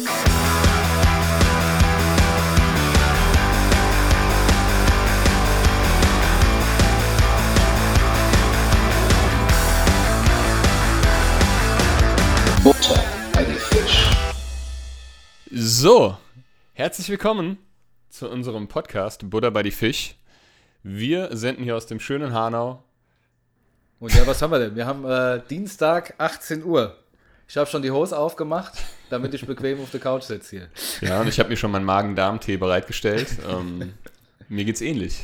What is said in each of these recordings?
Butter bei die Fisch. So, herzlich willkommen zu unserem Podcast Butter bei die Fisch. Wir senden hier aus dem schönen Hanau. Und ja, was haben wir denn? Wir haben äh, Dienstag 18 Uhr. Ich habe schon die Hose aufgemacht, damit ich bequem auf der Couch sitze hier. Ja, und ich habe mir schon meinen Magen-Darm-Tee bereitgestellt. Ähm, mir geht's ähnlich.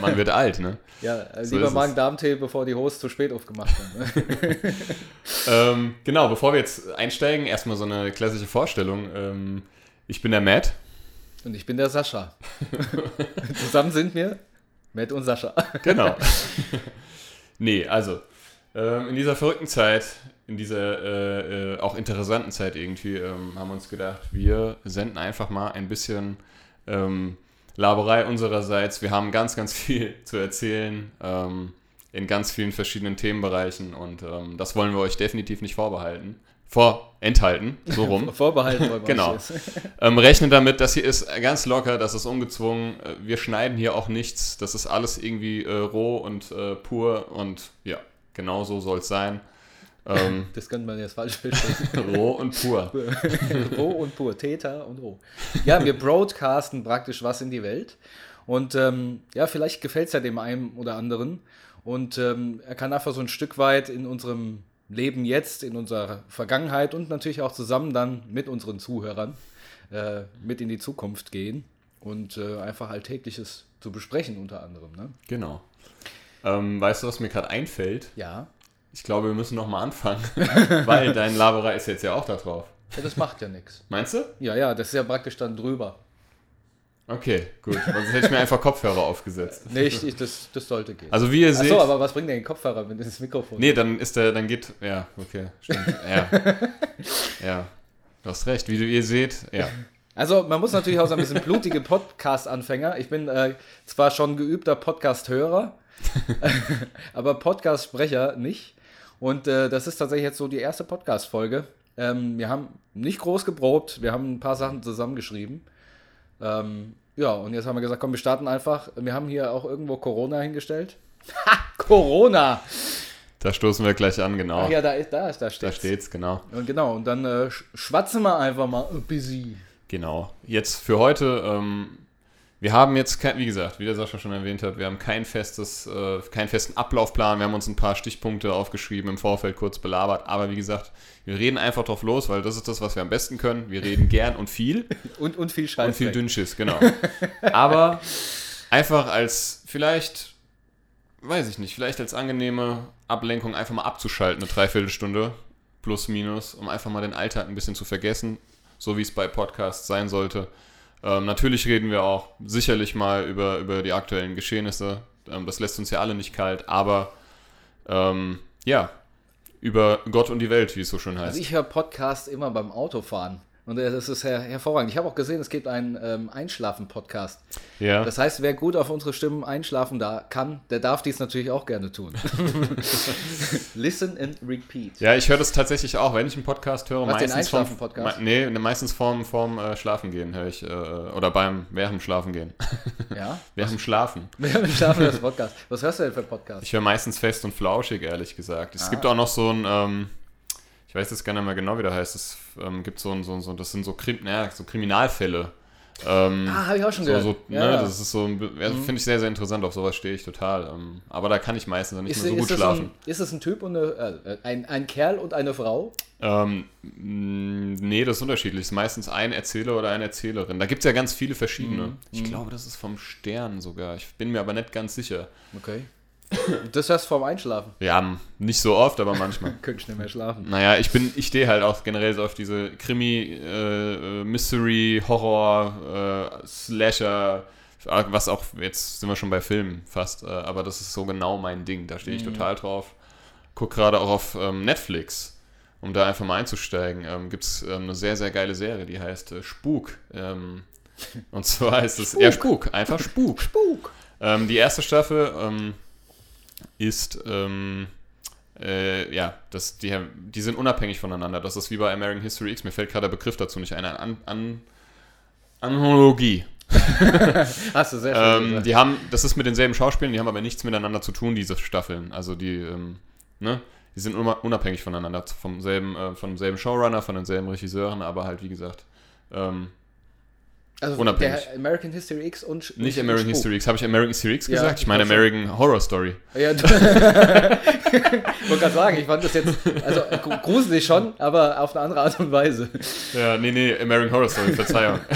Man wird alt, ne? Ja, So lieber. Magen-Darm-Tee, bevor die Hose zu spät aufgemacht wird. Ne? Ähm, genau, bevor wir jetzt einsteigen, erstmal so eine klassische Vorstellung. Ähm, ich bin der Matt. Und ich bin der Sascha. Zusammen sind wir Matt und Sascha. Genau. nee, also, ähm, in dieser verrückten Zeit, in dieser äh, äh, auch interessanten Zeit irgendwie, ähm, haben wir uns gedacht, wir senden einfach mal ein bisschen ähm, Laberei unsererseits. Wir haben ganz, ganz viel zu erzählen ähm, in ganz vielen verschiedenen Themenbereichen und ähm, das wollen wir euch definitiv nicht vorbehalten. Vorenthalten, so rum. Vorbehalten wollen wir Genau. Ähm, rechnen damit, das hier ist ganz locker, das ist ungezwungen. Äh, Wir schneiden hier auch nichts. Das ist alles irgendwie äh, roh und äh, pur und ja, genau so soll es sein. Ähm, Das könnte man jetzt falsch verstehen. roh und pur. roh und pur, Täter und roh. Ja, wir broadcasten praktisch was in die Welt. Und ähm, ja, vielleicht gefällt es ja dem einen oder anderen. Und ähm, er kann einfach so ein Stück weit in unserem Leben jetzt, in unserer Vergangenheit und natürlich auch zusammen dann mit unseren Zuhörern äh, mit in die Zukunft gehen und äh, einfach Alltägliches zu besprechen unter anderem. Ne? Genau. Ähm, weißt du, was mir gerade einfällt? Ja. Ich glaube, wir müssen nochmal anfangen, weil dein Laberer ist jetzt ja auch da drauf. ja, das macht ja nichts. Meinst du? Ja, ja, das ist ja praktisch dann drüber. Okay, gut. Sonst hätte ich mir einfach Kopfhörer aufgesetzt. Nee, ich, ich, das, das sollte gehen. Also wie ihr seht. Achso, aber was bringt denn den Kopfhörer, wenn das Mikrofon Nee, dann ist der, dann geht, ja, okay, stimmt, ja. Ja, du hast recht, wie du ihr seht, ja. Also man muss natürlich auch so ein bisschen blutige Podcast-Anfänger. Ich bin äh, zwar schon geübter Podcast-Hörer, aber Podcast-Sprecher nicht. Und äh, das ist tatsächlich jetzt so die erste Podcast-Folge. Ähm, wir haben nicht groß geprobt, wir haben ein paar Sachen zusammengeschrieben. Ähm, ja, und jetzt haben wir gesagt, komm, wir starten einfach. Wir haben hier auch irgendwo Corona hingestellt. Ha, Corona! Da stoßen wir gleich an, genau. Ach ja, da, ist, da, ist, da Da steht's. steht's, genau. Und genau, und dann äh, sch- schwatzen wir einfach mal ein bisschen. Genau. Jetzt für heute, ähm, wir haben jetzt, wie gesagt, wie der Sascha schon erwähnt hat, wir haben kein festes, äh, keinen festen Ablaufplan. Wir haben uns ein paar Stichpunkte aufgeschrieben, im Vorfeld kurz belabert. Aber wie gesagt, wir reden einfach drauf los, weil das ist das, was wir am besten können. Wir reden gern und viel. Und, und viel Scheiß. Und viel Dünnschiss, genau. Aber einfach als vielleicht, weiß ich nicht, vielleicht als angenehme Ablenkung einfach mal abzuschalten, eine Dreiviertelstunde plus minus, um einfach mal den Alltag ein bisschen zu vergessen, so wie es bei Podcasts sein sollte. Ähm, natürlich reden wir auch sicherlich mal über, über die aktuellen Geschehnisse. Ähm, das lässt uns ja alle nicht kalt, aber ähm, ja, über Gott und die Welt, wie es so schön heißt. Also ich höre Podcasts immer beim Autofahren. Und das ist her hervorragend. Ich habe auch gesehen, es gibt einen ähm, Einschlafen-Podcast. ja. Das heißt, wer gut auf unsere Stimmen einschlafen da kann, der darf dies natürlich auch gerne tun. Listen and repeat. Ja, ich höre das tatsächlich auch, wenn ich einen Podcast höre. Was, den meistens vorm- Einschlafen-Podcast? Me nee, meistens vorm, vorm äh, Schlafen gehen höre ich. Äh, oder beim, während dem Schlafen gehen. Ja? während dem Schlafen. Wir haben Schlafen das Podcast. Was hörst du denn für Podcast? Ich höre meistens fest und flauschig, ehrlich gesagt. Es gibt auch noch so ein, ähm, ich weiß jetzt gar nicht mehr genau, wie der heißt. Es ähm, gibt so ein, so, ein- so, das sind so, Krim, naja, so Kriminalfälle. Ähm, Ah, habe ich auch schon so, gehört. so, ja, ne, ja. Das ist so, ja, finde ich sehr, sehr interessant. Auf sowas stehe ich total. Ähm, aber da kann ich meistens dann nicht ist, mehr so gut schlafen. ein, ist es ein Typ und eine, äh, ein, ein Kerl und eine Frau? Ähm, nee, das ist unterschiedlich. Es ist meistens ein Erzähler oder eine Erzählerin. Da gibt es ja ganz viele verschiedene. Mhm. Ich glaube, das ist vom Stern sogar. Ich bin mir aber nicht ganz sicher. Okay. Das hörst du vorm Einschlafen. Ja, nicht so oft, aber manchmal. Könnte ich nicht mehr schlafen. naja, ich bin, ich stehe halt auch generell so auf diese Krimi, äh, äh, Mystery, Horror, äh, Slasher, was auch, jetzt sind wir schon bei Filmen fast, äh, aber das ist so genau mein Ding. Da stehe ich total drauf. Guck gerade auch auf ähm, Netflix, um da einfach mal einzusteigen. Ähm, Gibt es ähm, eine sehr, sehr geile Serie, die heißt äh, Spuk. Ähm, und zwar ist es eher Spuk, einfach Spuk. Spuk. Ähm, die erste Staffel ähm, ist ähm, äh, ja, das, die, die sind unabhängig voneinander. Das ist wie bei American History X. Mir fällt gerade der Begriff dazu nicht ein. An, an, Analogie. Hast du sehr schön Ähm, die haben, das ist mit denselben Schauspielern, die haben aber nichts miteinander zu tun, diese Staffeln. Also die, ähm, ne? Die sind una- unabhängig voneinander, vom selben, äh, vom selben Showrunner, von denselben Regisseuren, aber halt, wie gesagt, ähm, also unabhängig. American History X und nicht und American Spuk. History X. Habe ich American History X Ja, gesagt? Ich ich meine schon. American Horror Story. Ja, ich wollte gerade sagen, ich fand das jetzt, also gru- gruselig schon, aber auf eine andere Art und Weise. Ja, nee, nee, American Horror Story, Verzeihung.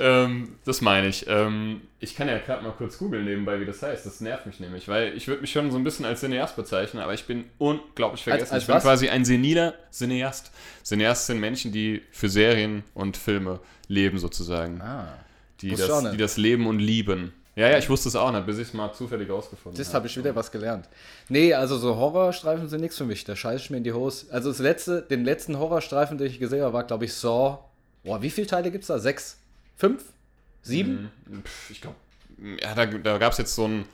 ähm, das meine ich. Ähm, ich kann ja gerade mal kurz googeln nebenbei, wie das heißt. Das nervt mich nämlich, weil ich würde mich schon so ein bisschen als Cineast bezeichnen, aber ich bin unglaublich vergessen. als ich bin was? quasi ein seniler Cineast. Cineast sind Menschen, die für Serien und Filme leben sozusagen. Ah, die, das, nicht. die das leben und lieben. Ja, ja, ich wusste es auch nicht, bis ich es mal zufällig rausgefunden das habe. habe ich wieder was gelernt. Nee, also so Horrorstreifen sind nichts für mich, da scheiße ich mir in die Hose. Also das letzte, den letzten Horrorstreifen, den ich gesehen habe, war glaube ich Saw. Boah, wie viele Teile gibt es da? Sechs? Fünf? Sieben? Pff, Ich glaube, ja, da, da gab es jetzt so ein,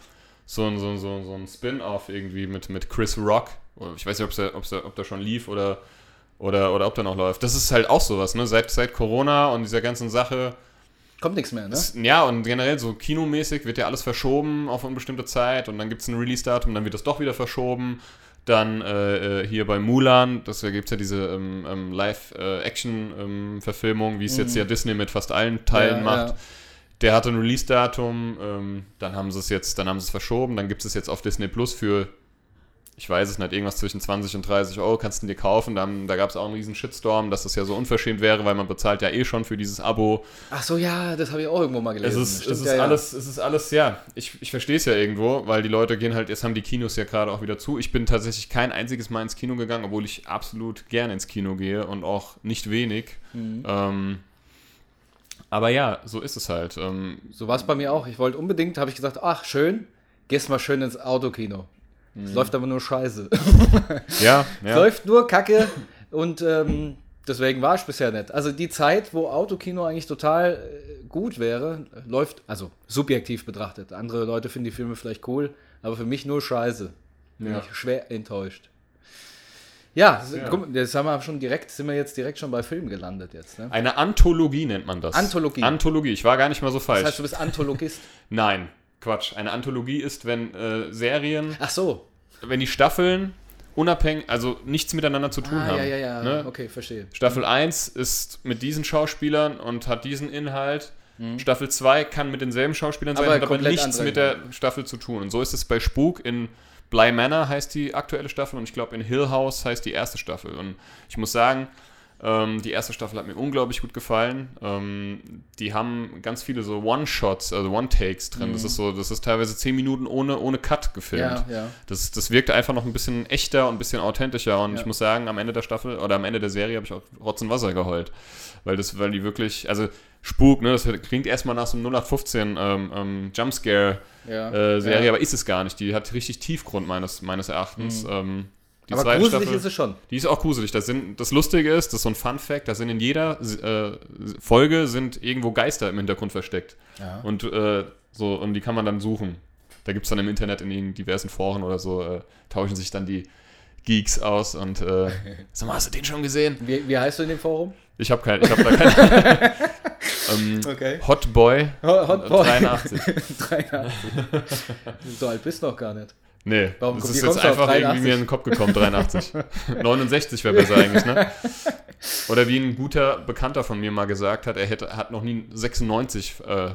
so ein, so ein, so ein, so ein Spin-off irgendwie mit, mit Chris Rock. Ich weiß nicht, ob's da, ob's da, ob der schon lief oder, oder, oder ob der noch läuft. Das ist halt auch sowas, ne? Seit, seit Corona und dieser ganzen Sache. Kommt nichts mehr, ne? ist- Ja, und generell so kinomäßig wird ja alles verschoben auf unbestimmte Zeit und dann gibt es ein Release-Datum, dann wird das doch wieder verschoben. Dann äh, äh, hier bei Mulan, das gibt es ja diese ähm, ähm, Live-Action-Verfilmung, wie es jetzt ja Disney mit fast allen Teilen Ja, macht. ja. Der hatte ein Release-Datum, ähm, dann haben sie es jetzt, dann haben sie es verschoben, dann gibt es es jetzt auf Disney Plus für, ich weiß es nicht, irgendwas zwischen 20 und 30 Euro kannst du dir kaufen. Dann, da gab es auch einen riesen Shitstorm, dass das ja so unverschämt wäre, weil man bezahlt ja eh schon für dieses Abo. Ach so, ja, das habe ich auch irgendwo mal Es gelesen. ist, Stimmt, es ist ja, ja. alles, es ist alles, ja, ich, ich verstehe es ja irgendwo, weil die Leute gehen halt, jetzt haben die Kinos ja gerade auch wieder zu. Ich bin tatsächlich kein einziges Mal ins Kino gegangen, obwohl ich absolut gerne ins Kino gehe und auch nicht wenig. Mhm. Ähm, aber ja, so ist es halt. Ähm, So war es bei mir auch. Ich wollte unbedingt, habe ich gesagt, ach schön, gehst mal schön ins Autokino. Es läuft aber nur Scheiße. ja, Es ja. läuft nur Kacke und ähm, deswegen war ich bisher nicht. Also die Zeit, wo Autokino eigentlich total äh, gut wäre, läuft, also subjektiv betrachtet. Andere Leute finden die Filme vielleicht cool, aber für mich nur Scheiße. Bin Ja. ich schwer enttäuscht. Ja, Ja. guck, jetzt haben wir schon direkt, sind wir jetzt direkt schon bei Filmen gelandet jetzt. Ne? Eine Anthologie nennt man das. Anthologie. Anthologie. Ich war gar nicht mal so falsch. Das heißt, du bist Anthologist. Nein, Quatsch. Eine Anthologie ist, wenn äh, Serien, Ach so. wenn die Staffeln unabhängig, also nichts miteinander zu tun Ah, haben. ja, ja, ja. Ne? Okay, verstehe. Staffel 1 ist mit diesen Schauspielern und hat diesen Inhalt. Staffel 2 kann mit denselben Schauspielern sein, Mhm. Aber hat aber nichts mit der Staffel zu tun. Und so ist es bei Spuk in Bly Manor heißt die aktuelle Staffel und ich glaube in Hill House heißt die erste Staffel. Und ich muss sagen, ähm, die erste Staffel hat mir unglaublich gut gefallen. Ähm, die haben ganz viele so One-Shots, also One-Takes drin. Das ist so, das ist teilweise 10 Minuten ohne, ohne Cut gefilmt. Mhm. Ja, ja. Das, das wirkte einfach noch ein bisschen echter und ein bisschen authentischer. Und Ja. ich muss sagen, am Ende der Staffel oder am Ende der Serie habe ich auch Rotz und Wasser geheult. Weil das, weil die wirklich, also Spuk, ne, das klingt erstmal nach so einem 0815 ähm, ähm, Jumpscare Ja. äh, aber ist es gar nicht. Die hat richtig Tiefgrund meines, meines Erachtens. Ähm, die Aber gruselig Staffel, ist es schon. die ist auch gruselig. Das, sind, das Lustige ist, das ist so ein Fun-Fact, da sind in jeder äh, Folge sind irgendwo Geister im Hintergrund versteckt. Ja. Und äh, so, und die kann man dann suchen. Da gibt es dann im Internet in den diversen Foren oder so, äh, tauschen sich dann die Geeks aus und äh, sag mal, hast du den schon gesehen? Wie, wie heißt du in dem Forum? Ich habe kein, ich habe da keinen. ähm, Okay. Hotboy Hot Boy. 83. 83. so alt bist du noch gar nicht. Nee, Warum das ist jetzt du einfach irgendwie 83? mir in den Kopf gekommen, 83. 69 wäre besser eigentlich, ne? Oder wie ein guter Bekannter von mir mal gesagt hat, er hätte, hat noch nie 96 äh,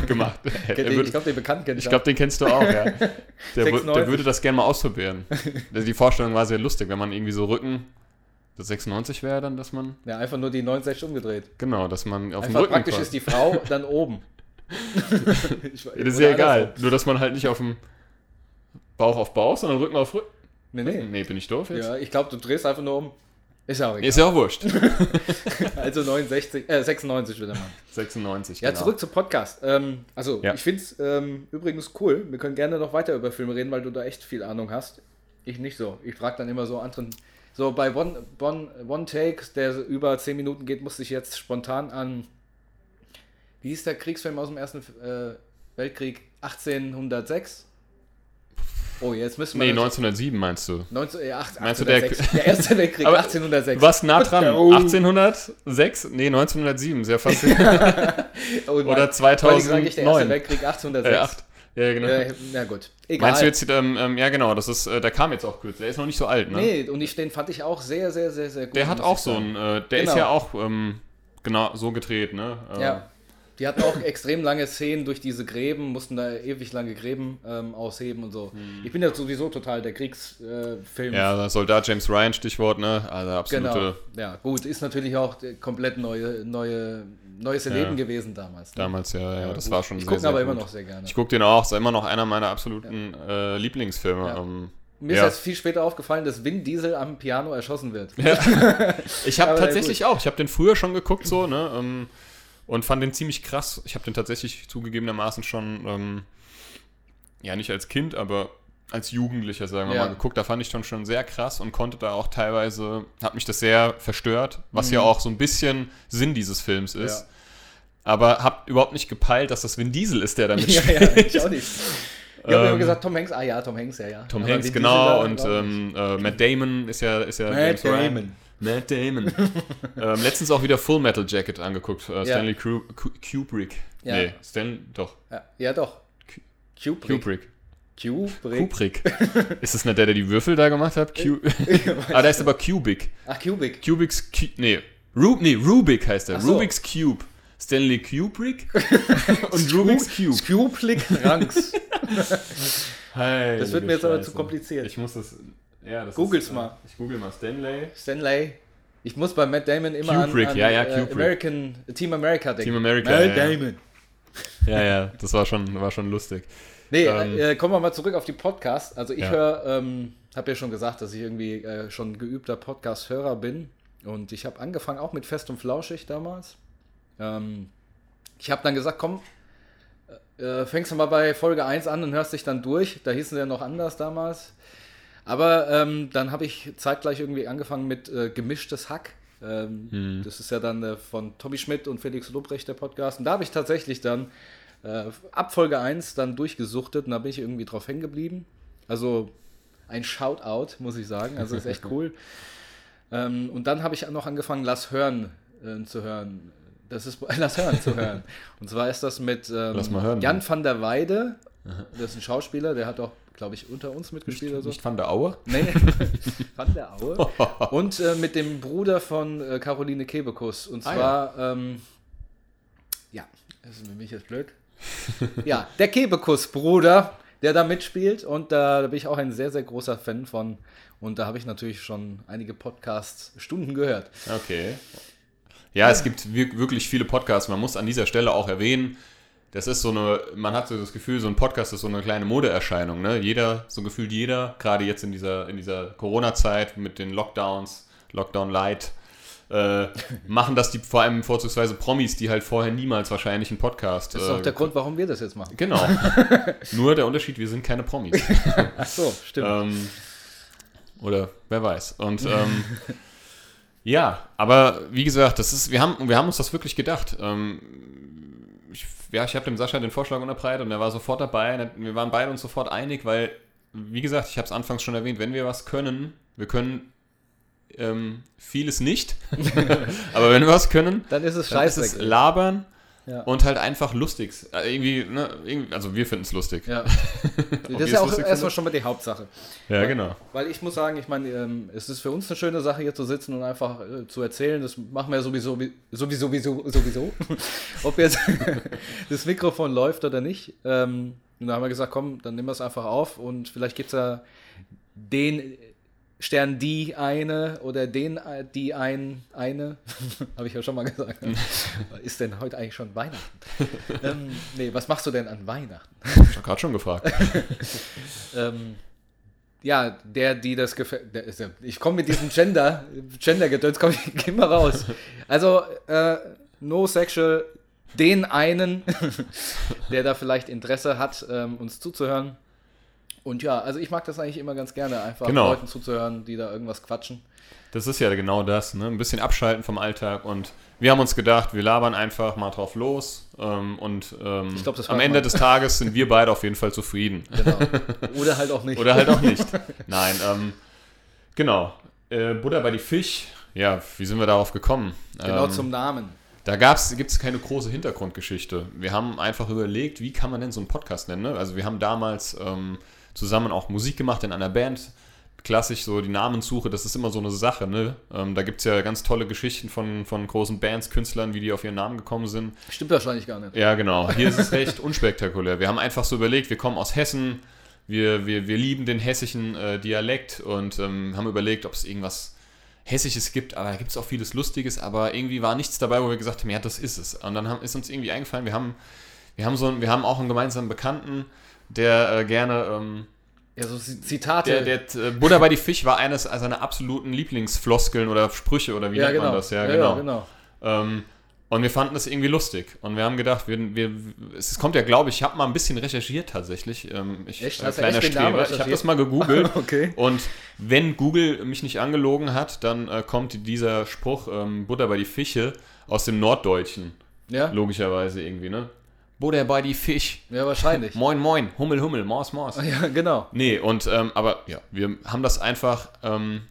gemacht. Er, er würd- ich glaube, den Bekannten kennt Ich glaube, den kennst du auch, ja. Der, wür- 96. der würde das gerne mal ausprobieren. Die Vorstellung war sehr lustig, wenn man irgendwie so Rücken. Das 96 wäre dann, dass man. Ja, einfach nur die 69 umgedreht. Genau, dass man auf dem Rücken. praktisch quasi- ist die Frau dann oben. Ich- das ist ja egal. Nur, dass man halt nicht auf dem Bauch auf Bauch, sondern Rücken auf Rücken. Nee, nee. Nee, bin ich doof jetzt? Ja, ich glaube, du drehst einfach nur um. Ist ja auch egal. Ist ja auch wurscht. Also 69, äh, 96 wieder mal. 96, Ja, genau. zurück zum Podcast. Ähm, also, Ja. ich finde es ähm, übrigens cool. Wir können gerne noch weiter über Filme reden, weil du da echt viel Ahnung hast. Ich nicht so. Ich frage dann immer so anderen. So bei One, One, One Take, der über 10 Minuten geht, musste ich jetzt spontan an. Wie hieß der Kriegsfilm aus dem Ersten äh, Weltkrieg? 1806? Oh, jetzt müssen wir. Nee, natürlich- 1907 meinst du. 19, äh, acht- Meinst du, der- 1806. der Erste Weltkrieg Aber 1806. Du warst nah dran. Oh. 1806? Nee, 1907. Sehr fast. Oh. Oder Vor allem sage ich, der Erste 2009. Weltkrieg äh, 1806. acht. Ja, genau. Äh, na gut. Egal. Meinst du jetzt, ähm, ähm, ja genau, das ist, äh, der kam jetzt auch kurz. Der ist noch nicht so alt, ne? Nee, und ich, den fand ich auch sehr, sehr, sehr, sehr gut. Der hat auch so sagen. ein, äh, der ist Genau. ja auch ähm, genau so gedreht, ne? Äh, Ja. Die hatten auch extrem lange Szenen durch diese Gräben, mussten da ewig lange Gräben ähm, ausheben und so. Ich bin ja sowieso total der Kriegsfilm. Äh, Hm. Ja, Soldat James Ryan, Stichwort, ne? Also absolute. genau. Ja, gut, ist natürlich auch komplett neue, neue, neues Erleben gewesen damals. ne? Damals, ja, ja, das gut. war schon Ich gucke aber gut. immer noch sehr gerne. Ich gucke den auch, ist immer noch einer meiner absoluten äh, Lieblingsfilme. Ja. Ähm, Mir ja. ist jetzt viel später aufgefallen, dass Vin Diesel am Piano erschossen wird. Ich habe tatsächlich auch, ich habe den früher schon geguckt so, ne? Ähm, und fand den ziemlich krass. Ich habe den tatsächlich zugegebenermaßen schon, ähm, ja nicht als Kind, aber als Jugendlicher, sagen wir Ja. mal, geguckt. Da fand ich schon schon sehr krass und konnte da auch teilweise, hat mich das sehr verstört, was Mhm. ja auch so ein bisschen Sinn dieses Films ist. Ja. Aber hab überhaupt nicht gepeilt, dass das Vin Diesel ist, der damit ja, spielt. ja, ich auch nicht. Ich habe immer Ähm, gesagt, Tom Hanks, ah ja, Tom Hanks, ja, ja. Tom Aber Hanks, genau, und ähm, äh, Matt Damon ist ja, ist ja Matt. Damon. Matt Damon. ähm, letztens auch wieder Full Metal Jacket angeguckt. Äh, Stanley Kru Ku- Kubrick. Ja. Nee, Stan doch. Ja, ja doch. Kubrick. Kubrick. Kubrick. Kubrick. ist das nicht der, der die Würfel da gemacht hat? Q ah, da ist aber Cubic. Ach, Kubrick. Kubik's Cu nee. Ru nee, Rubik heißt er. So. Rubik's Cube. Stanley Kubrick und Rubik's Cube. Kubrick Ranks. Das wird mir jetzt aber Scheiße. zu kompliziert. Ich muss das. Ja, das Google's ist, äh, mal. Ich google mal Stanley. Stanley. Ich muss bei Matt Damon immer Kubrick, an, an ja, ja, äh, Kubrick. American, Team America denken. Team America. Matt ja, ja. Damon. ja, ja, das war schon, war schon lustig. Nee, Ähm, äh, kommen wir mal zurück auf die Podcasts. Also ich Ja. höre, ähm, habe ja schon gesagt, dass ich irgendwie äh, schon geübter Podcast-Hörer bin. Und ich habe angefangen auch mit Fest und Flauschig damals. Ähm, ich habe dann gesagt, komm, äh, fängst du mal bei Folge 1 an und hörst dich dann durch. Da hießen sie ja noch anders damals. Aber ähm, dann habe ich zeitgleich irgendwie angefangen mit äh, Gemischtes Hack. Ähm, Das ist ja dann äh, von Tommy Schmidt und Felix Lobrecht der Podcast. Und da habe ich tatsächlich dann äh, ab Folge 1 dann durchgesuchtet und da bin ich irgendwie drauf hängen geblieben. Also ein Shoutout, muss ich sagen. Also ist echt cool. ähm, und dann habe ich noch angefangen, Lass hören äh, zu hören. Das ist Lass hören zu hören. Und zwar ist das mit ähm, hören. Jan van der Weide. Das ist ein Schauspieler, der hat auch, glaube ich, unter uns mitgespielt oder so. Nicht Van der Aue? Nee, Van der Aue. Und äh, mit dem Bruder von äh, Caroline Kebekus. Und Ah, zwar, ähm, ja, das ist für mich jetzt blöd. ja, der Kebekus-Bruder, der da mitspielt. Und da, da bin ich auch ein sehr, sehr großer Fan von. Und da habe ich natürlich schon einige Podcast-Stunden gehört. Okay. Ja, es gibt wir- wirklich viele Podcasts. Man muss an dieser Stelle auch erwähnen, das ist so eine, man hat so das Gefühl, so ein Podcast ist so eine kleine Modeerscheinung. Ne? Jeder, so gefühlt jeder, gerade jetzt in dieser, in dieser Corona-Zeit mit den Lockdowns, Lockdown Light, äh, machen das die vor allem vorzugsweise Promis, die halt vorher niemals wahrscheinlich einen Podcast. Das ist äh, auch der Grund, warum wir das jetzt machen. Genau. Nur der Unterschied, wir sind keine Promis. Ach so, stimmt. Ähm, oder wer weiß. Und ähm, ja, aber wie gesagt, das ist, wir haben, wir haben uns das wirklich gedacht. Ähm, ja, ich habe dem Sascha den Vorschlag unterbreitet und er war sofort dabei. Wir waren beide uns sofort einig, weil, wie gesagt, ich habe es anfangs schon erwähnt, wenn wir was können, wir können ähm, vieles nicht, aber wenn wir was können, Dann ist es dann ist es scheiße. labern Ja. und halt einfach lustig. Äh, Irgendwie, ne, irgendwie, also wir finden es lustig. Ja. Das ist ja auch erstmal findet? schon mal die Hauptsache. Ja, genau. Weil ich muss sagen, ich meine, ähm, es ist für uns eine schöne Sache, hier zu sitzen und einfach äh, zu erzählen. Das machen wir ja sowieso, wie- sowieso, sowieso, sowieso. Ob jetzt das Mikrofon läuft oder nicht. Ähm, und da haben wir gesagt, komm, dann nehmen wir es einfach auf und vielleicht gibt es ja den Stern die eine oder den äh, die ein eine. Habe ich ja schon mal gesagt. ist denn heute eigentlich schon Weihnachten? ähm, nee, was machst du denn an Weihnachten? Ich habe gerade schon gefragt. ähm, ja, der, die das gefällt. Ich komme mit diesem Gender, Gender-Gedöns, komm ich geh mal raus. Also, äh, no sexual, den einen, der da vielleicht Interesse hat, ähm, uns zuzuhören. Und ja, also ich mag das eigentlich immer ganz gerne, einfach Genau. Leuten zuzuhören, die da irgendwas quatschen. Das ist ja genau das, ne? Ein bisschen abschalten vom Alltag und wir haben uns gedacht, wir labern einfach mal drauf los ähm, und ähm, glaub, am Ende mal- des Tages sind wir beide auf jeden Fall zufrieden. Genau. Oder halt auch nicht. Oder halt auch nicht. Nein, ähm, genau. Äh, Buddha bei die Fisch. Ja, wie sind wir darauf gekommen? genau ähm, zum Namen. Da gibt es keine große Hintergrundgeschichte. Wir haben einfach überlegt, wie kann man denn so einen Podcast nennen? Ne? Also wir haben damals ähm, zusammen auch Musik gemacht in einer Band. Klassisch so die Namenssuche, das ist immer so eine Sache. Ne? Ähm, da gibt es ja ganz tolle Geschichten von, von großen Bands, Künstlern, wie die auf ihren Namen gekommen sind. Stimmt wahrscheinlich gar nicht. Ja, genau. Hier ist es recht unspektakulär. Wir haben einfach so überlegt, wir kommen aus Hessen, wir, wir, wir lieben den hessischen äh, Dialekt und ähm, haben überlegt, ob es irgendwas Hessisches gibt, aber da gibt es auch vieles Lustiges, aber irgendwie war nichts dabei, wo wir gesagt haben, ja, das ist es. Und dann haben, ist uns irgendwie eingefallen, wir haben, wir haben so wir haben auch einen gemeinsamen Bekannten, der äh, gerne ähm, Ja, so Zitate. der, der äh, Buddha bei die Fisch war eines seiner absoluten Lieblingsfloskeln oder Sprüche oder wie ja, nennt genau. man das? Ja, ja, genau. ja, genau. Ähm, und wir fanden das irgendwie lustig. Und wir haben gedacht, wir, wir, es kommt ja, glaube ich, ich habe mal ein bisschen recherchiert tatsächlich. Ähm, ich, Echt? äh, kleiner echt Streber. Ich habe das mal gegoogelt. Okay. Und wenn Google mich nicht angelogen hat, dann äh, kommt dieser Spruch ähm, Butter bei die Fische aus dem Norddeutschen. Ja? Logischerweise irgendwie, ne? Butter bei die Fisch. ja, wahrscheinlich. Moin, moin. Hummel, Hummel. Maus, Maus. ja, genau. Nee, und ähm, aber ja, wir haben das einfach ähm,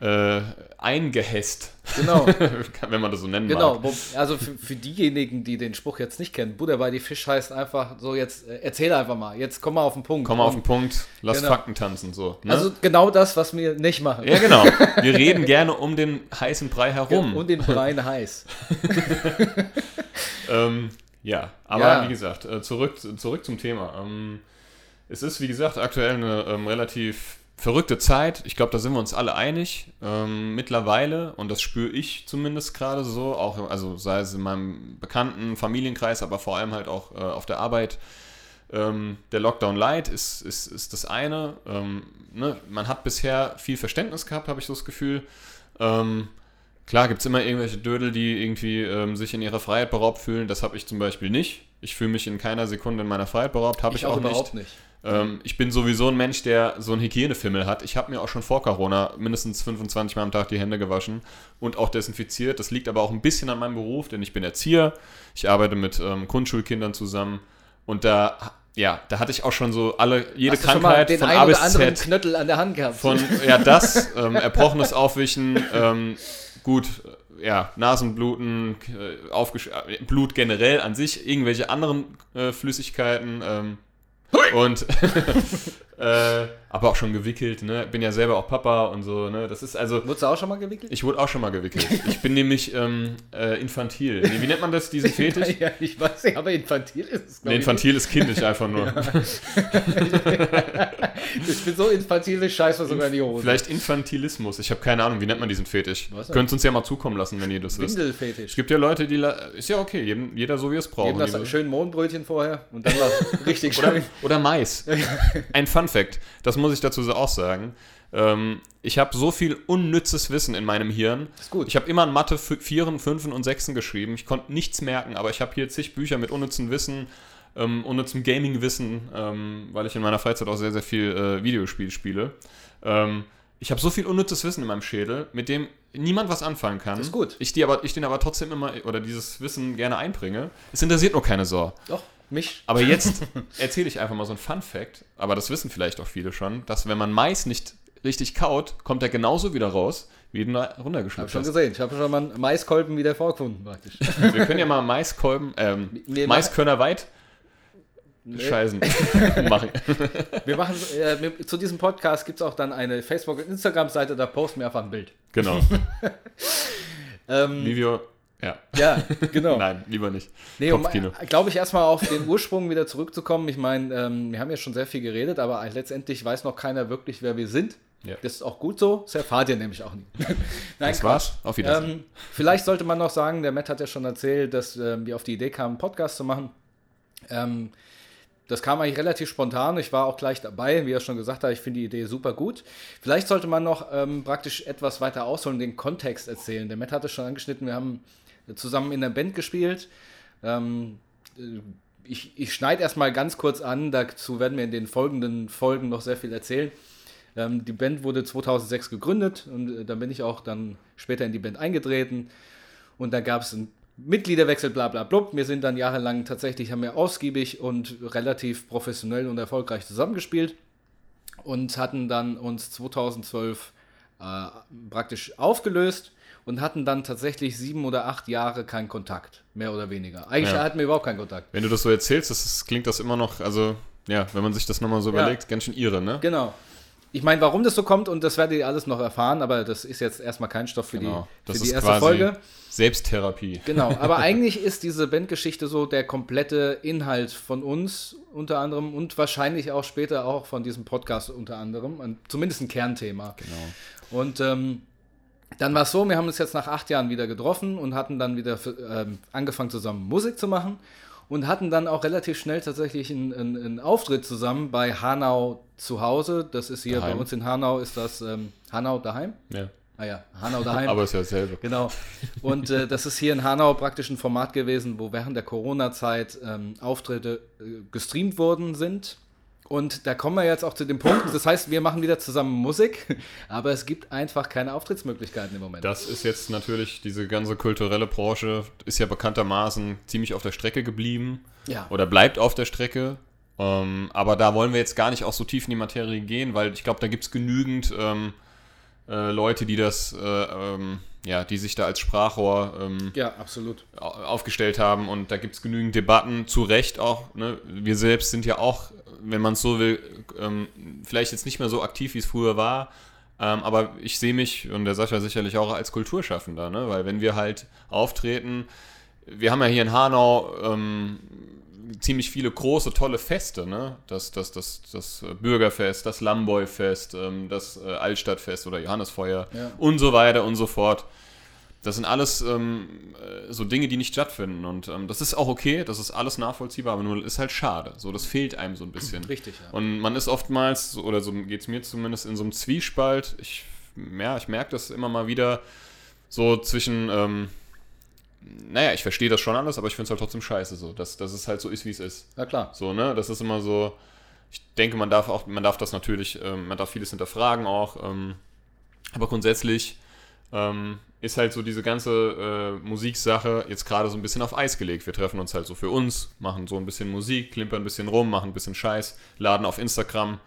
äh, eingehässt, Genau. wenn man das so nennen Genau, mag. wo, also für, für diejenigen, die den Spruch jetzt nicht kennen, Buddha bei die Fisch heißt einfach so, jetzt äh, erzähl einfach mal, jetzt komm mal auf den Punkt. Komm mal auf den Punkt, lass Genau. Fakten tanzen, so. Ne? Also genau das, was wir nicht machen. ja, genau. Wir reden gerne um den heißen Brei herum. Und den Brein heiß. Ähm, ja, aber Ja. wie gesagt, äh, zurück, zurück zum Thema. Ähm, es ist, wie gesagt, aktuell eine ähm, relativ verrückte Zeit. Ich glaube, da sind wir uns alle einig. Ähm, mittlerweile, und das spüre ich zumindest gerade so, auch, also sei es in meinem bekannten Familienkreis, aber vor allem halt auch äh, auf der Arbeit. Ähm, der Lockdown Light ist, ist, ist das eine. Ähm, ne? Man hat bisher viel Verständnis gehabt, habe ich so das Gefühl. Klar gibt es immer irgendwelche Dödel, die irgendwie ähm, sich in ihrer Freiheit beraubt fühlen. Das habe ich zum Beispiel nicht. Ich fühle mich in keiner Sekunde in meiner Freiheit beraubt, habe ich, Ich auch auch nicht. überhaupt nicht. Ähm, ich bin sowieso ein Mensch, der so einen Hygienefimmel hat. Ich habe mir auch schon vor Corona mindestens 25 Mal am Tag die Hände gewaschen und auch desinfiziert. Das liegt aber auch ein bisschen an meinem Beruf, denn ich bin Erzieher. Ich arbeite mit ähm, Grundschulkindern zusammen und da, ja, da hatte ich auch schon so alle, jede Hast du schon mal Krankheit den von einen A oder bis anderen Z. Knöttel an der Hand gehabt. Von, ja, das, ähm, erbrochenes Aufwischen, ähm, gut, äh, ja, Nasenbluten, äh, äh, Blut generell an sich, irgendwelche anderen äh, Flüssigkeiten ähm, und äh, aber auch schon gewickelt, ne? Bin ja selber auch Papa und so, ne? Das ist also, Wurdest du auch schon mal gewickelt? ich wurde auch schon mal gewickelt. Ich bin nämlich ähm, äh, infantil. Nee, wie nennt man das, diesen Fetisch? ja, ich weiß nicht, aber infantil ist es, Nee, infantil ist kindisch einfach nur. ich. Ich bin so infantil, ich scheiß mir sogar in die Hose. Vielleicht Infantilismus. Ich habe keine Ahnung, wie nennt man diesen Fetisch? Könnt uns ja mal zukommen lassen, wenn ihr das wisst. Es Windelfetisch. gibt ja Leute, die. Ist ja okay, jedem, jeder so wie es braucht. Geben das schön Mohnbrötchen vorher und dann war richtig Oder, schön. oder Mais. Ein Fun Fact, das muss ich dazu auch sagen. Ähm, ich habe so viel unnützes Wissen in meinem Hirn. Ist gut. Ich habe immer in Mathe Vieren, Fünfen und Sechsen geschrieben. Ich konnte nichts merken, aber ich habe hier zig Bücher mit unnützem Wissen, ähm, unnützem Gaming-Wissen, ähm, weil ich in meiner Freizeit auch sehr, sehr viel äh, Videospiel spiele. Ähm, ich habe so viel unnützes Wissen in meinem Schädel, mit dem niemand was anfangen kann. Das ist gut. Ich, die aber, ich den aber trotzdem immer, oder dieses Wissen gerne einbringe. Es interessiert nur keine Sau. Doch, mich. Aber jetzt erzähle ich einfach mal so ein Fun Fact, aber das wissen vielleicht auch viele schon, dass wenn man Mais nicht richtig kaut, kommt er genauso wieder raus, wie du ihn runtergeschluckt schon hast. gesehen. Ich habe schon mal einen Maiskolben wieder vorgefunden, praktisch. Wir können ja mal Maiskolben, ähm, Nee, Maiskörner weit scheißen machen. Wir machen, äh, zu diesem Podcast gibt es auch dann eine Facebook- und Instagram-Seite, da posten wir einfach ein Bild. Genau. Ähm, Livio, ja. ja, genau. Nein, lieber nicht. Nee, um, glaube ich, erstmal auf den Ursprung wieder zurückzukommen. Ich meine, ähm, wir haben ja schon sehr viel geredet, aber letztendlich weiß noch keiner wirklich, wer wir sind. Ja. Das ist auch gut so. Das erfahrt ihr nämlich auch nie. Nein, Das war's. Auf Wiedersehen. Ähm, vielleicht sollte man noch sagen, der Matt hat ja schon erzählt, dass ähm, wir auf die Idee kamen, einen Podcast zu machen. Ähm, das kam eigentlich relativ spontan. Ich war auch gleich dabei, wie er schon gesagt hat. Ich finde die Idee super gut. Vielleicht sollte man noch ähm, praktisch etwas weiter ausholen, den Kontext erzählen. Der Matt hat es schon angeschnitten. Wir haben zusammen in der Band gespielt. Ähm, äh, ich, ich schneide erstmal ganz kurz an, dazu werden wir in den folgenden Folgen noch sehr viel erzählen. Ähm, die Band wurde 2006 gegründet und äh, dann bin ich auch dann später in die Band eingetreten. Und da gab es einen Mitgliederwechsel, bla bla blub. Wir sind dann jahrelang tatsächlich, haben wir ausgiebig und relativ professionell und erfolgreich zusammengespielt und hatten dann uns 2012 äh, praktisch aufgelöst und hatten dann tatsächlich sieben oder acht Jahre keinen Kontakt, mehr oder weniger. Eigentlich Ja. hatten wir überhaupt keinen Kontakt. Wenn du das so erzählst, das ist, klingt das immer noch, also ja, wenn man sich das nochmal so Ja. überlegt, ganz schön irre, ne? Genau. Ich meine, warum das so kommt und das werdet ihr alles noch erfahren, aber das ist jetzt erstmal kein Stoff für Genau. die, für die ist erste quasi Folge. Selbsttherapie. Genau, aber eigentlich ist diese Bandgeschichte so der komplette Inhalt von uns unter anderem und wahrscheinlich auch später auch von diesem Podcast unter anderem, zumindest ein Kernthema. Genau. Und ähm, dann war es so, wir haben uns jetzt nach acht Jahren wieder getroffen und hatten dann wieder ähm, angefangen zusammen Musik zu machen und hatten dann auch relativ schnell tatsächlich einen, einen, einen Auftritt zusammen bei Hanau zu Hause. Das ist hier Daheim. bei uns in Hanau, ist das ähm, Hanau daheim? Ja. Ah ja, Hanau daheim. Aber ist ja dasselbe. Genau. Und äh, das ist hier in Hanau praktisch ein Format gewesen, wo während der Corona-Zeit ähm, Auftritte äh, gestreamt worden sind. Und da kommen wir jetzt auch zu dem Punkt. Das heißt, wir machen wieder zusammen Musik, aber es gibt einfach keine Auftrittsmöglichkeiten im Moment. Das ist jetzt natürlich, diese ganze kulturelle Branche ist ja bekanntermaßen ziemlich auf der Strecke geblieben. Ja. Oder bleibt auf der Strecke. Ähm, aber da wollen wir jetzt gar nicht auch so tief in die Materie gehen, weil ich glaube, da gibt es genügend ähm, äh, Leute, die das, äh, ähm, ja, die sich da als Sprachrohr ähm, ja, absolut. au- aufgestellt haben und da gibt es genügend Debatten, zu Recht auch. Ne? Wir selbst sind ja auch, wenn man es so will, ähm, vielleicht jetzt nicht mehr so aktiv, wie es früher war, ähm, aber ich sehe mich und der Sascha sicherlich auch als Kulturschaffender, ne? weil wenn wir halt auftreten, wir haben ja hier in Hanau ähm, ziemlich viele große, tolle Feste, ne? Das, das, das, das Bürgerfest, das Lamboy-Fest, ähm, das äh, Altstadtfest oder Johannesfeuer Ja. und so weiter und so fort. Das sind alles ähm, äh, so Dinge, die nicht stattfinden. Und ähm, das ist auch okay, das ist alles nachvollziehbar, aber nur ist halt schade. So, das fehlt einem so ein bisschen. Richtig, ja. Und man ist oftmals, oder so geht es mir zumindest, in so einem Zwiespalt. Ich, ja, ich merke das immer mal wieder so zwischen, ähm, naja, ich verstehe das schon alles, aber ich finde es halt trotzdem scheiße, so, dass, dass es halt so ist, wie es ist. Na klar. So, ne? Das ist immer so. Ich denke, man darf auch, man darf das natürlich, ähm, man darf vieles hinterfragen auch. Ähm, aber grundsätzlich ähm, ist halt so diese ganze äh, Musiksache jetzt gerade so ein bisschen auf Eis gelegt. Wir treffen uns halt so für uns, machen so ein bisschen Musik, klimpern ein bisschen rum, machen ein bisschen Scheiß, laden auf Instagram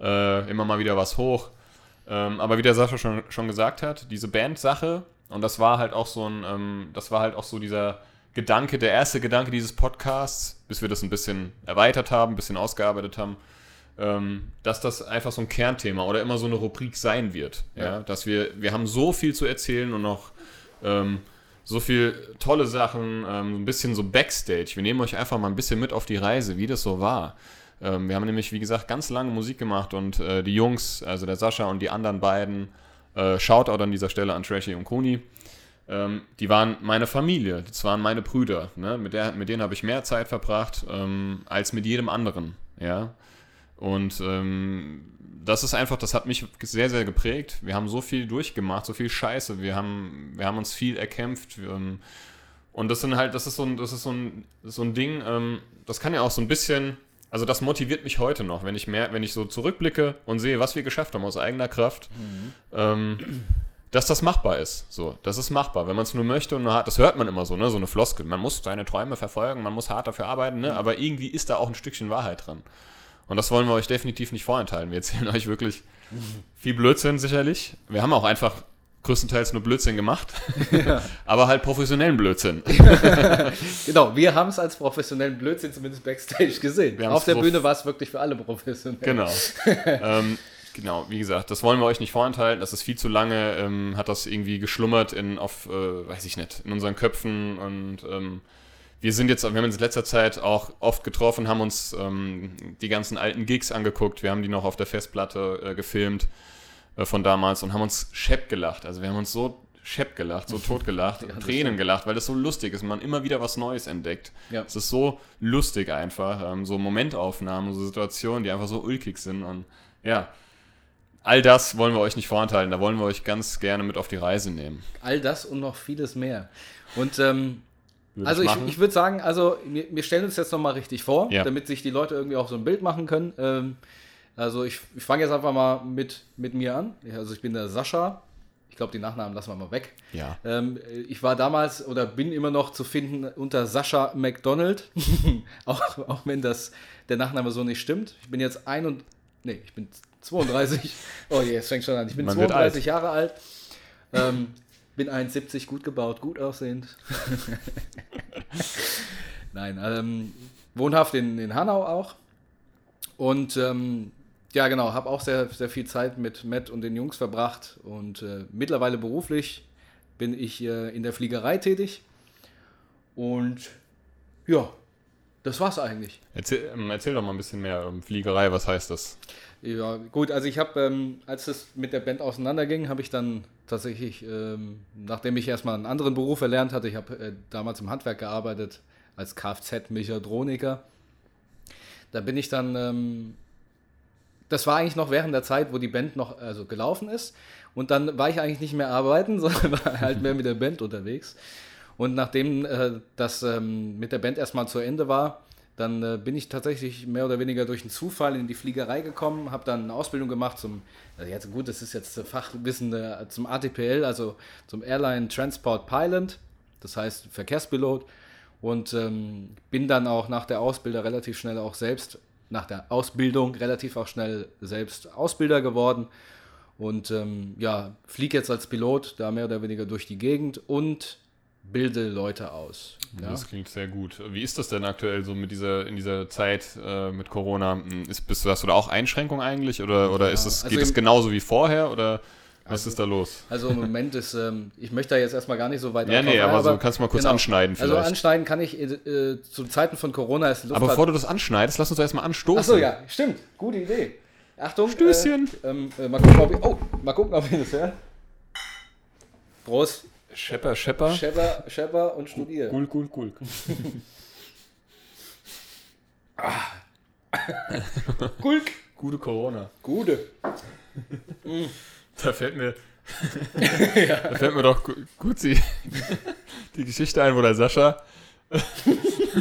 äh, immer mal wieder was hoch. Ähm, aber wie der Sascha schon, schon gesagt hat, diese Band-Sache, und das war halt auch so ein, ähm, das war halt auch so dieser Gedanke, der erste Gedanke dieses Podcasts, bis wir das ein bisschen erweitert haben, ein bisschen ausgearbeitet haben, ähm, dass das einfach so ein Kernthema oder immer so eine Rubrik sein wird. Ja? Ja. Dass wir, wir haben so viel zu erzählen und noch ähm, so viel tolle Sachen, ähm, ein bisschen so Backstage. Wir nehmen euch einfach mal ein bisschen mit auf die Reise, wie das so war. Ähm, wir haben nämlich, wie gesagt, ganz lange Musik gemacht und äh, die Jungs, also der Sascha und die anderen beiden, äh, Shoutout an dieser Stelle an Trashy und Kuni, ähm, die waren meine Familie, das waren meine Brüder. Ne? Mit, der, mit denen habe ich mehr Zeit verbracht ähm, als mit jedem anderen. Ja? Und ähm, das ist einfach, das hat mich sehr, sehr geprägt. Wir haben so viel durchgemacht, so viel Scheiße. Wir haben, wir haben uns viel erkämpft. Ähm, und das sind halt, das ist so ein, das ist so ein, so ein Ding, ähm, das kann ja auch so ein bisschen, also das motiviert mich heute noch, wenn ich mehr, wenn ich so zurückblicke und sehe, was wir geschafft haben aus eigener Kraft, ähm, dass das machbar ist. So, das ist machbar, wenn man es nur möchte und nur hart, das hört man immer so, ne, so eine Floskel. Man muss seine Träume verfolgen, man muss hart dafür arbeiten, ne, aber irgendwie ist da auch ein Stückchen Wahrheit dran. Und das wollen wir euch definitiv nicht vorenthalten. Wir erzählen euch wirklich viel Blödsinn sicherlich. Wir haben auch einfach größtenteils nur Blödsinn gemacht, aber halt professionellen Blödsinn. Genau, wir haben es als professionellen Blödsinn zumindest Backstage gesehen. Auf der Bühne war es wirklich für alle professionell. Genau. ähm, genau, wie gesagt, das wollen wir euch nicht vorenthalten. Das ist viel zu lange, ähm, hat das irgendwie geschlummert in, auf, äh, weiß ich nicht, in unseren Köpfen und ähm, wir sind jetzt, wir haben uns in letzter Zeit auch oft getroffen, haben uns ähm, die ganzen alten Gigs angeguckt. Wir haben die noch auf der Festplatte äh, gefilmt von damals und haben uns schepp gelacht. Also wir haben uns so schepp gelacht, so tot gelacht, Ja, Tränen stimmt. gelacht, weil das so lustig ist und man immer wieder was Neues entdeckt. Ja. Es ist so lustig einfach, ähm, so Momentaufnahmen, so Situationen, die einfach so ulkig sind und ja, all das wollen wir euch nicht vorenthalten, da wollen wir euch ganz gerne mit auf die Reise nehmen. All das und noch vieles mehr. Und ähm, Würde Also ich, machen. ich würde sagen, also wir, wir stellen uns jetzt nochmal richtig vor, Ja. damit sich die Leute irgendwie auch so ein Bild machen können. Ähm, also ich, ich fange jetzt einfach mal mit, mit mir an. Also ich bin der Sascha. Ich glaube, die Nachnamen lassen wir mal weg. ja. Ähm, ich war damals oder bin immer noch zu finden unter Sascha McDonald. auch, auch wenn das der Nachname so nicht stimmt. Ich bin jetzt ein und nee, ich bin 32. Oh je, es fängt schon an. Ich bin Man wird 32 Jahre alt. Ähm, bin 1,70, gut gebaut, gut aussehend. Nein, ähm, wohnhaft in, in Hanau auch. Und ähm, ja, genau, habe auch sehr, sehr viel Zeit mit Matt und den Jungs verbracht. Und äh, mittlerweile beruflich bin ich äh, in der Fliegerei tätig. Und ja, das war's eigentlich. Erzähl, ähm, erzähl doch mal ein bisschen mehr. ähm, Fliegerei, was heißt das? Ja, gut, also ich habe, ähm, als es mit der Band auseinanderging, habe ich dann tatsächlich, ähm, nachdem ich erstmal einen anderen Beruf erlernt hatte, ich habe äh, damals im Handwerk gearbeitet, als Kfz-Mechatroniker. Da bin ich dann, ähm, das war eigentlich noch während der Zeit, wo die Band noch also gelaufen ist. Und dann war ich eigentlich nicht mehr arbeiten, sondern war halt mehr mit der Band unterwegs. Und nachdem äh, das ähm, mit der Band erstmal zu Ende war, dann äh, bin ich tatsächlich mehr oder weniger durch einen Zufall in die Fliegerei gekommen, habe dann eine Ausbildung gemacht zum, also jetzt gut, das ist jetzt Fachwissen äh, zum ATPL, also zum Airline Transport Pilot, das heißt Verkehrspilot. Und ähm, bin dann auch nach der Ausbildung relativ schnell auch selbst, nach der Ausbildung relativ auch schnell selbst Ausbilder geworden. Und ähm, ja, fliege jetzt als Pilot da mehr oder weniger durch die Gegend und bilde Leute aus. Ja? Das klingt sehr gut. Wie ist das denn aktuell so mit dieser, in dieser Zeit äh, mit Corona? Hm, Ist, bist du, hast du da auch Einschränkungen eigentlich? Oder, oder ist es, also geht es genauso wie vorher? Oder was ist da los? Also im Moment ist, ähm, ich möchte da jetzt erstmal gar nicht so weit Ja, nee, ein, aber so kannst du mal kurz anschneiden Also vielleicht. anschneiden kann ich, äh, zu Zeiten von Corona ist Aber bevor du das anschneidest, lass uns doch erstmal anstoßen. Achso, ja, stimmt. Gute Idee. Achtung. Stößchen. Äh, ähm, äh, mal, gucken, ob ich, oh, mal gucken, ob ich das höre. Prost. Schepper, Schepper. Schepper, Schepper und Studier. Cool, cool, cool. Gulk. Gute Corona. Gute. Da fällt mir, da fällt mir doch gu- gut die, die Geschichte ein, wo der Sascha,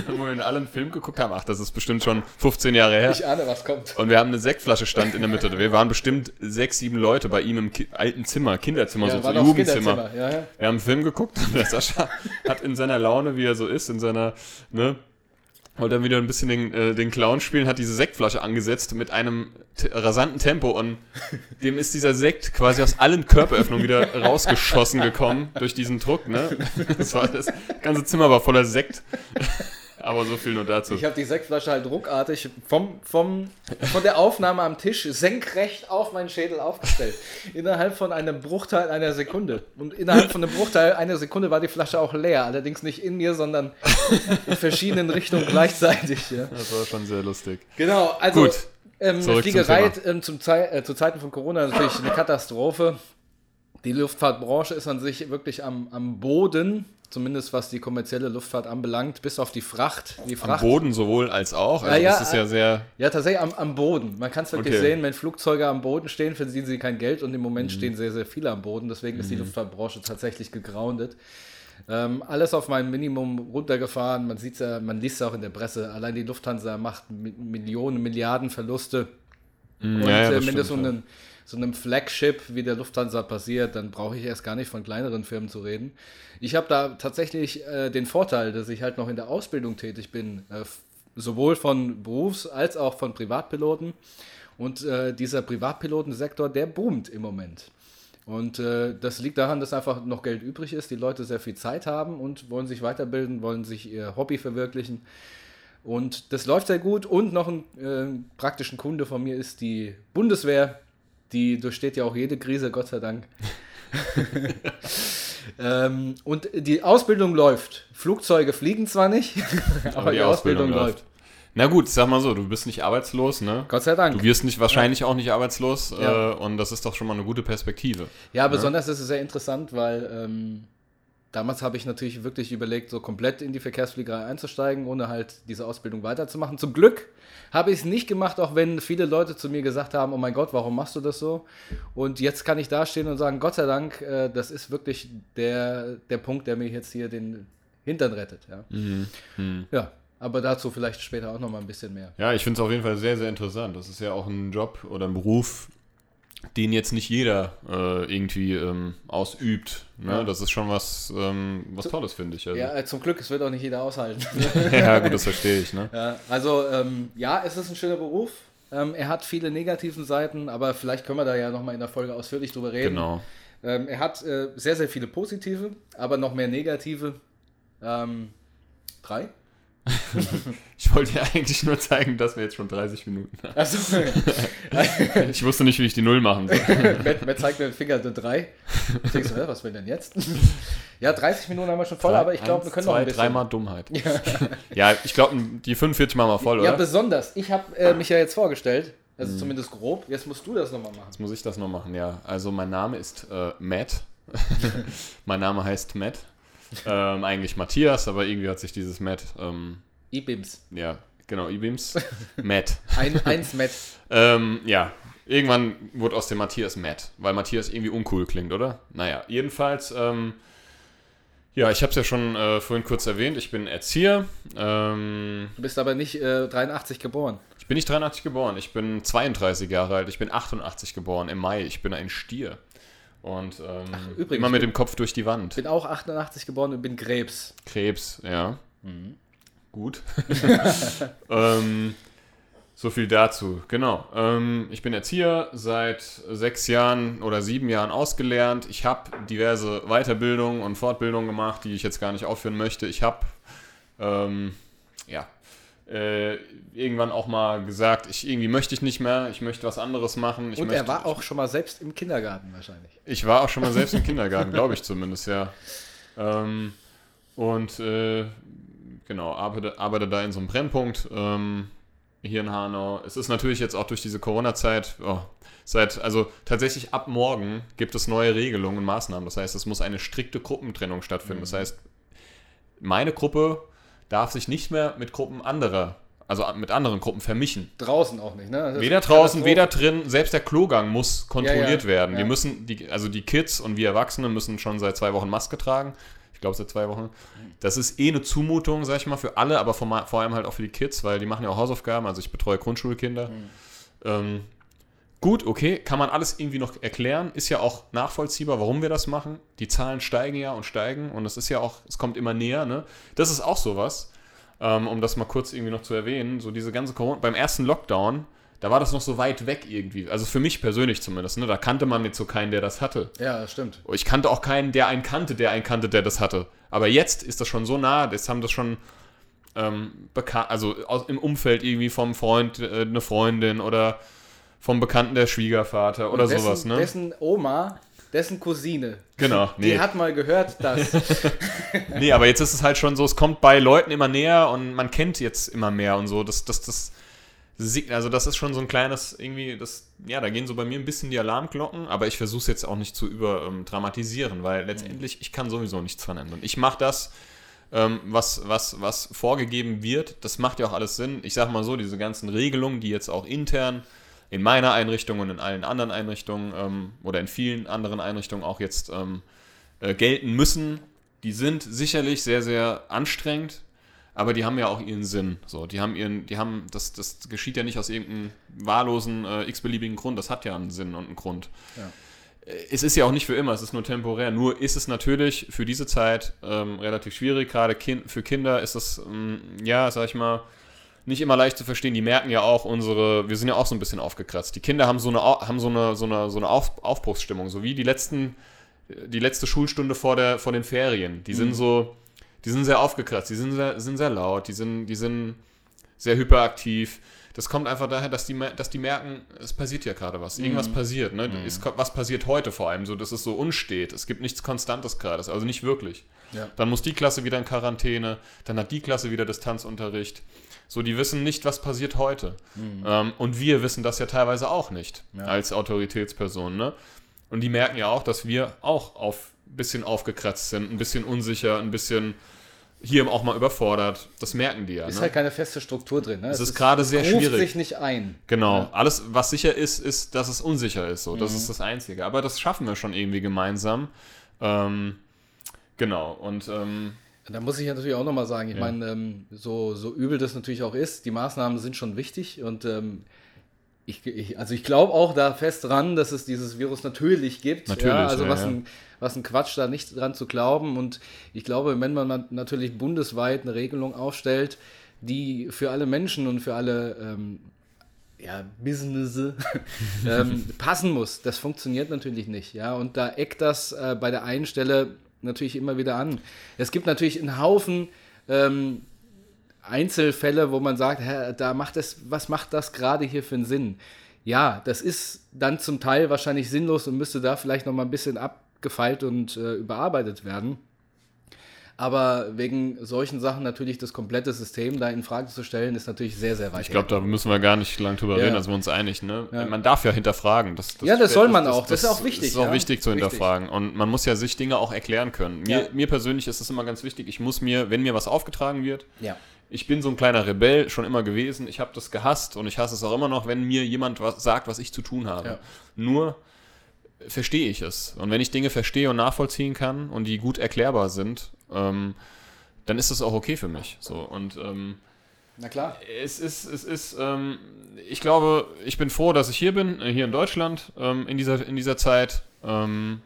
wo wir in allen Film geguckt haben, ach, das ist bestimmt schon 15 Jahre her. Ich ahne, was kommt. Und wir haben eine Sektflasche stand in der Mitte. Wir waren bestimmt sechs, sieben Leute bei ihm im Ki alten Zimmer, Kinderzimmer, so, so das Jugendzimmer. Ja, ja. Wir haben einen Film geguckt und der Sascha hat in seiner Laune, wie er so ist, in seiner, ne, wollte dann wieder ein bisschen den, äh, den Clown spielen, hat diese Sektflasche angesetzt mit einem rasanten Tempo und dem ist dieser Sekt quasi aus allen Körperöffnungen wieder rausgeschossen gekommen durch diesen Druck, ne? Das, war, das ganze Zimmer war voller Sekt. Aber so viel nur dazu. Ich habe die Sektflasche halt ruckartig vom, vom, von der Aufnahme am Tisch senkrecht auf meinen Schädel aufgestellt. Innerhalb von einem Bruchteil einer Sekunde. Und innerhalb von einem Bruchteil einer Sekunde war die Flasche auch leer. Allerdings nicht in mir, sondern in verschiedenen Richtungen gleichzeitig. Ja. Das war schon sehr lustig. Genau, also Gut, ähm, zurück zum Fliegerei Thema. ähm, zum Zei äh, zu Zeiten von Corona natürlich eine Katastrophe. Die Luftfahrtbranche ist an sich wirklich am, am Boden, zumindest was die kommerzielle Luftfahrt anbelangt, bis auf die Fracht. Die Am Fracht Boden sowohl als auch. Also Ja, ja, das ist ja sehr. ja, tatsächlich am, am Boden. Man kann es wirklich Okay. sehen, wenn Flugzeuge am Boden stehen, verdienen sie kein Geld und im Moment stehen sehr, sehr viele am Boden. Deswegen ist die Luftfahrtbranche tatsächlich gegroundet. Ähm, alles auf mein Minimum runtergefahren. Man sieht ja, man liest ja auch in der Presse. Allein die Lufthansa macht Mi- Millionen, Milliarden Verluste. Und ja, ja, äh, das wenn das so, einem, Flagship wie der Lufthansa passiert, dann brauche ich erst gar nicht von kleineren Firmen zu reden. Ich habe da tatsächlich äh, den Vorteil, dass ich halt noch in der Ausbildung tätig bin, äh, sowohl von Berufs- als auch von Privatpiloten. Und äh, dieser Privatpilotensektor, der boomt im Moment. Und äh, das liegt daran, dass einfach noch Geld übrig ist, die Leute sehr viel Zeit haben und wollen sich weiterbilden, wollen sich ihr Hobby verwirklichen. Und das läuft sehr gut. Und noch ein äh, praktischen Kunde von mir ist die Bundeswehr. Die durchsteht ja auch jede Krise, Gott sei Dank. ähm, und die Ausbildung läuft. Flugzeuge fliegen zwar nicht, aber, die, Ausbildung, läuft. Na gut, sag mal so, du bist nicht arbeitslos, ne? Gott sei Dank. Du wirst nicht wahrscheinlich auch nicht arbeitslos Ja. äh, und das ist doch schon mal eine gute Perspektive. Ja, besonders ist es sehr interessant, weil ähm, damals habe ich natürlich wirklich überlegt, so komplett in die Verkehrsfliegerei einzusteigen, ohne halt diese Ausbildung weiterzumachen. Zum Glück habe ich es nicht gemacht, auch wenn viele Leute zu mir gesagt haben, oh mein Gott, warum machst du das so? Und jetzt kann ich dastehen und sagen, Gott sei Dank, äh, das ist wirklich der, der Punkt, der mir jetzt hier den, Hintern rettet. Ja, ja aber dazu vielleicht später auch nochmal ein bisschen mehr. Ja, ich finde es auf jeden Fall sehr, sehr interessant. Das ist ja auch ein Job oder ein Beruf, den jetzt nicht jeder äh, irgendwie ähm, ausübt. Ne? Ja. Das ist schon was, ähm, was Tolles, finde ich. Also. Ja, äh, zum Glück, es wird auch nicht jeder aushalten. ja, gut, das verstehe ich. Ne? Ja, also ähm, ja, es ist ein schöner Beruf. Ähm, er hat viele negativen Seiten, aber vielleicht können wir da ja nochmal in der Folge ausführlich drüber reden. Genau. Ähm, er hat äh, sehr, sehr viele positive, aber noch mehr negative. Ähm, drei? Ich wollte dir eigentlich nur zeigen, dass wir jetzt schon 30 Minuten haben. Also, Ich wusste nicht, wie ich die Null machen soll. Matt, Matt zeigt mir den Finger eine 3. Ich denke so, was will denn jetzt? ja, 30 Minuten haben wir schon voll, aber ich glaube, wir können noch zwei, ein bisschen. Dreimal Dummheit. Ja, ich glaube, die 45 machen wir voll, Ja, oder? besonders. Ich habe äh, mich ja jetzt vorgestellt, also zumindest grob. Jetzt musst du das nochmal machen. Jetzt muss ich das noch machen, ja. Also mein Name ist äh, Matt. mein Name heißt Matt. Ähm, eigentlich Matthias, aber irgendwie hat sich dieses Matt, ähm, E-Bims. ja, genau, E-Beams. Matt. Ein, eins Matt. Ähm, ja, irgendwann wurde aus dem Matthias Matt, weil Matthias irgendwie uncool klingt, oder? Naja, jedenfalls, ähm, ja, ich habe es ja schon äh, vorhin kurz erwähnt, ich bin Erzieher. Ähm, Du bist aber nicht äh, 83 geboren. ich bin nicht 83 geboren, ich bin 32 Jahre alt, ich bin 88 geboren im Mai, ich bin ein Stier. Und ähm, übrigens, immer mit ich dem Kopf durch die Wand. Bin auch 88 geboren und bin Krebs. Krebs, ja. Gut. ähm, so viel dazu. Genau. Ähm, ich bin Erzieher, seit sechs Jahren oder sieben Jahren ausgelernt. Ich habe diverse Weiterbildungen und Fortbildungen gemacht, die ich jetzt gar nicht aufführen möchte. Ich habe ähm, äh, irgendwann auch mal gesagt, ich irgendwie möchte ich nicht mehr, ich möchte was anderes machen. Und möchte, er war auch schon mal selbst im Kindergarten wahrscheinlich. ich war auch schon mal selbst im Kindergarten, glaube ich zumindest, ja. Ähm, und äh, genau, arbeite, arbeite da in so einem Brennpunkt ähm, hier in Hanau. Es ist natürlich jetzt auch durch diese Corona-Zeit, oh, seit, also tatsächlich ab morgen gibt es neue Regelungen und Maßnahmen. Das heißt, es muss eine strikte Gruppentrennung stattfinden. Das heißt, meine Gruppe darf sich nicht mehr mit Gruppen anderer, also mit anderen Gruppen vermischen. Draußen auch nicht, ne? Das Weder draußen, weder drin, selbst der Klogang muss kontrolliert Ja, ja, werden. ja. Wir müssen, die, also die Kids und wir Erwachsene müssen schon seit zwei Wochen Maske tragen. Ich glaube seit zwei Wochen. Das ist eh eine Zumutung, sag ich mal, für alle, aber vor, vor allem halt auch für die Kids, weil die machen ja auch Hausaufgaben. Also ich betreue Grundschulkinder. Mhm. Ähm, gut, okay, kann man alles irgendwie noch erklären. Ist ja auch nachvollziehbar, warum wir das machen. Die Zahlen steigen ja und steigen und es ist ja auch, es kommt immer näher. Ne? Das ist auch sowas, ähm, um das mal kurz irgendwie noch zu erwähnen. So diese ganze Corona, beim ersten Lockdown, da war das noch so weit weg irgendwie. Also für mich persönlich zumindest. Ne? Da kannte man jetzt so keinen, der das hatte. Ja, das stimmt. Ich kannte auch keinen, der einen kannte, der einen kannte, der das hatte. Aber jetzt ist das schon so nah, jetzt haben das schon ähm, bekannt, also aus, im Umfeld irgendwie vom Freund, äh, eine Freundin oder vom Bekannten der Schwiegervater oder dessen, sowas, ne? Dessen Oma, dessen Cousine, genau, die nee. hat mal gehört, dass. nee, aber jetzt ist es halt schon so, es kommt bei Leuten immer näher und man kennt jetzt immer mehr und so. Das, das, das, also das ist schon so ein kleines, irgendwie, das, ja, da gehen so bei mir ein bisschen die Alarmglocken, aber ich versuche es jetzt auch nicht zu überdramatisieren, weil letztendlich, ich kann sowieso nichts dran ändern. Ich mache das, ähm, was, was, was vorgegeben wird, das macht ja auch alles Sinn. Ich sag mal so, diese ganzen Regelungen, die jetzt auch intern in meiner Einrichtung und in allen anderen Einrichtungen ähm, oder in vielen anderen Einrichtungen auch jetzt ähm, äh, gelten müssen, die sind sicherlich sehr, sehr anstrengend, aber die haben ja auch ihren Sinn. So, die haben ihren, die haben, das, das geschieht ja nicht aus irgendeinem wahllosen, äh, x-beliebigen Grund, das hat ja einen Sinn und einen Grund. Ja. Es ist ja auch nicht für immer, es ist nur temporär. Nur ist es natürlich für diese Zeit ähm, relativ schwierig. Gerade kind, für Kinder ist das, ähm, ja, sag ich mal, nicht immer leicht zu verstehen. Die merken ja auch unsere, wir sind ja auch so ein bisschen aufgekratzt. Die Kinder haben so eine, haben so eine, so eine, so eine Auf, Aufbruchsstimmung, so wie die letzten, die letzte Schulstunde vor, der, vor den Ferien. Die sind so, die sind sehr aufgekratzt, die sind sehr, sind sehr laut, die sind, die sind sehr hyperaktiv. Das kommt einfach daher, dass die, dass die merken, es passiert ja gerade was. Irgendwas passiert. Ne? Es, ko- was passiert heute vor allem? So, dass es so unstet. Es gibt nichts Konstantes gerade. Also nicht wirklich. Ja. Dann muss die Klasse wieder in Quarantäne. Dann hat die Klasse wieder Distanzunterricht. So, die wissen nicht, was passiert heute. Ähm, und wir wissen das ja teilweise auch nicht Ja. als Autoritätspersonen. Ne? Und die merken ja auch, dass wir auch auf ein bisschen aufgekratzt sind, ein bisschen unsicher, ein bisschen hier auch mal überfordert. Das merken die ja. ist Ne? halt keine feste Struktur drin. Ne? Es ist gerade sehr ruft schwierig. sich nicht ein. Genau. Ja. Alles, was sicher ist, ist, dass es unsicher ist. So. Das Mhm. ist das Einzige. Aber das schaffen wir schon irgendwie gemeinsam. Ähm, genau. Und ähm, Da muss ich ja natürlich auch nochmal sagen, ich ja. meine, ähm, so, so übel das natürlich auch ist, die Maßnahmen sind schon wichtig und ähm, ich, ich, also ich glaube auch da fest dran, dass es dieses Virus natürlich gibt. Natürlich. Ja, also ja, was. Ein, was ein Quatsch, da nicht dran zu glauben. Und ich glaube, wenn man natürlich bundesweit eine Regelung aufstellt, die für alle Menschen und für alle ähm, ja, Business ähm, passen muss, das funktioniert natürlich nicht. Ja, und da eckt das äh, bei der einen Stelle natürlich immer wieder an. Es gibt natürlich einen Haufen ähm, Einzelfälle, wo man sagt, hä, da macht es, was macht das gerade hier für einen Sinn? Ja, das ist dann zum Teil wahrscheinlich sinnlos und müsste da vielleicht noch mal ein bisschen abgefeilt und äh, überarbeitet werden. Aber wegen solchen Sachen natürlich das komplette System da in Frage zu stellen, ist natürlich sehr, sehr weit. Ich glaube, da müssen wir gar nicht lang drüber Ja. reden, also wir uns einig. Ne? Ja. Man darf ja hinterfragen. Das, Ja, das soll man auch. Das ist auch wichtig, Das ist auch wichtig zu Richtig. hinterfragen. Und man muss ja sich Dinge auch erklären können. Mir, mir persönlich ist es immer ganz wichtig, ich muss mir, wenn mir was aufgetragen wird, Ja. ich bin so ein kleiner Rebell schon immer gewesen. Ich habe das gehasst und ich hasse es auch immer noch, wenn mir jemand was sagt, was ich zu tun habe. Ja. Nur verstehe ich es. Und wenn ich Dinge verstehe und nachvollziehen kann und die gut erklärbar sind, ähm, dann ist das auch okay für mich. So und ähm, Na klar. es ist, es ist, ähm, ich glaube, ich bin froh, dass ich hier bin, äh, hier in Deutschland, ähm, in, dieser, in dieser Zeit. Ähm,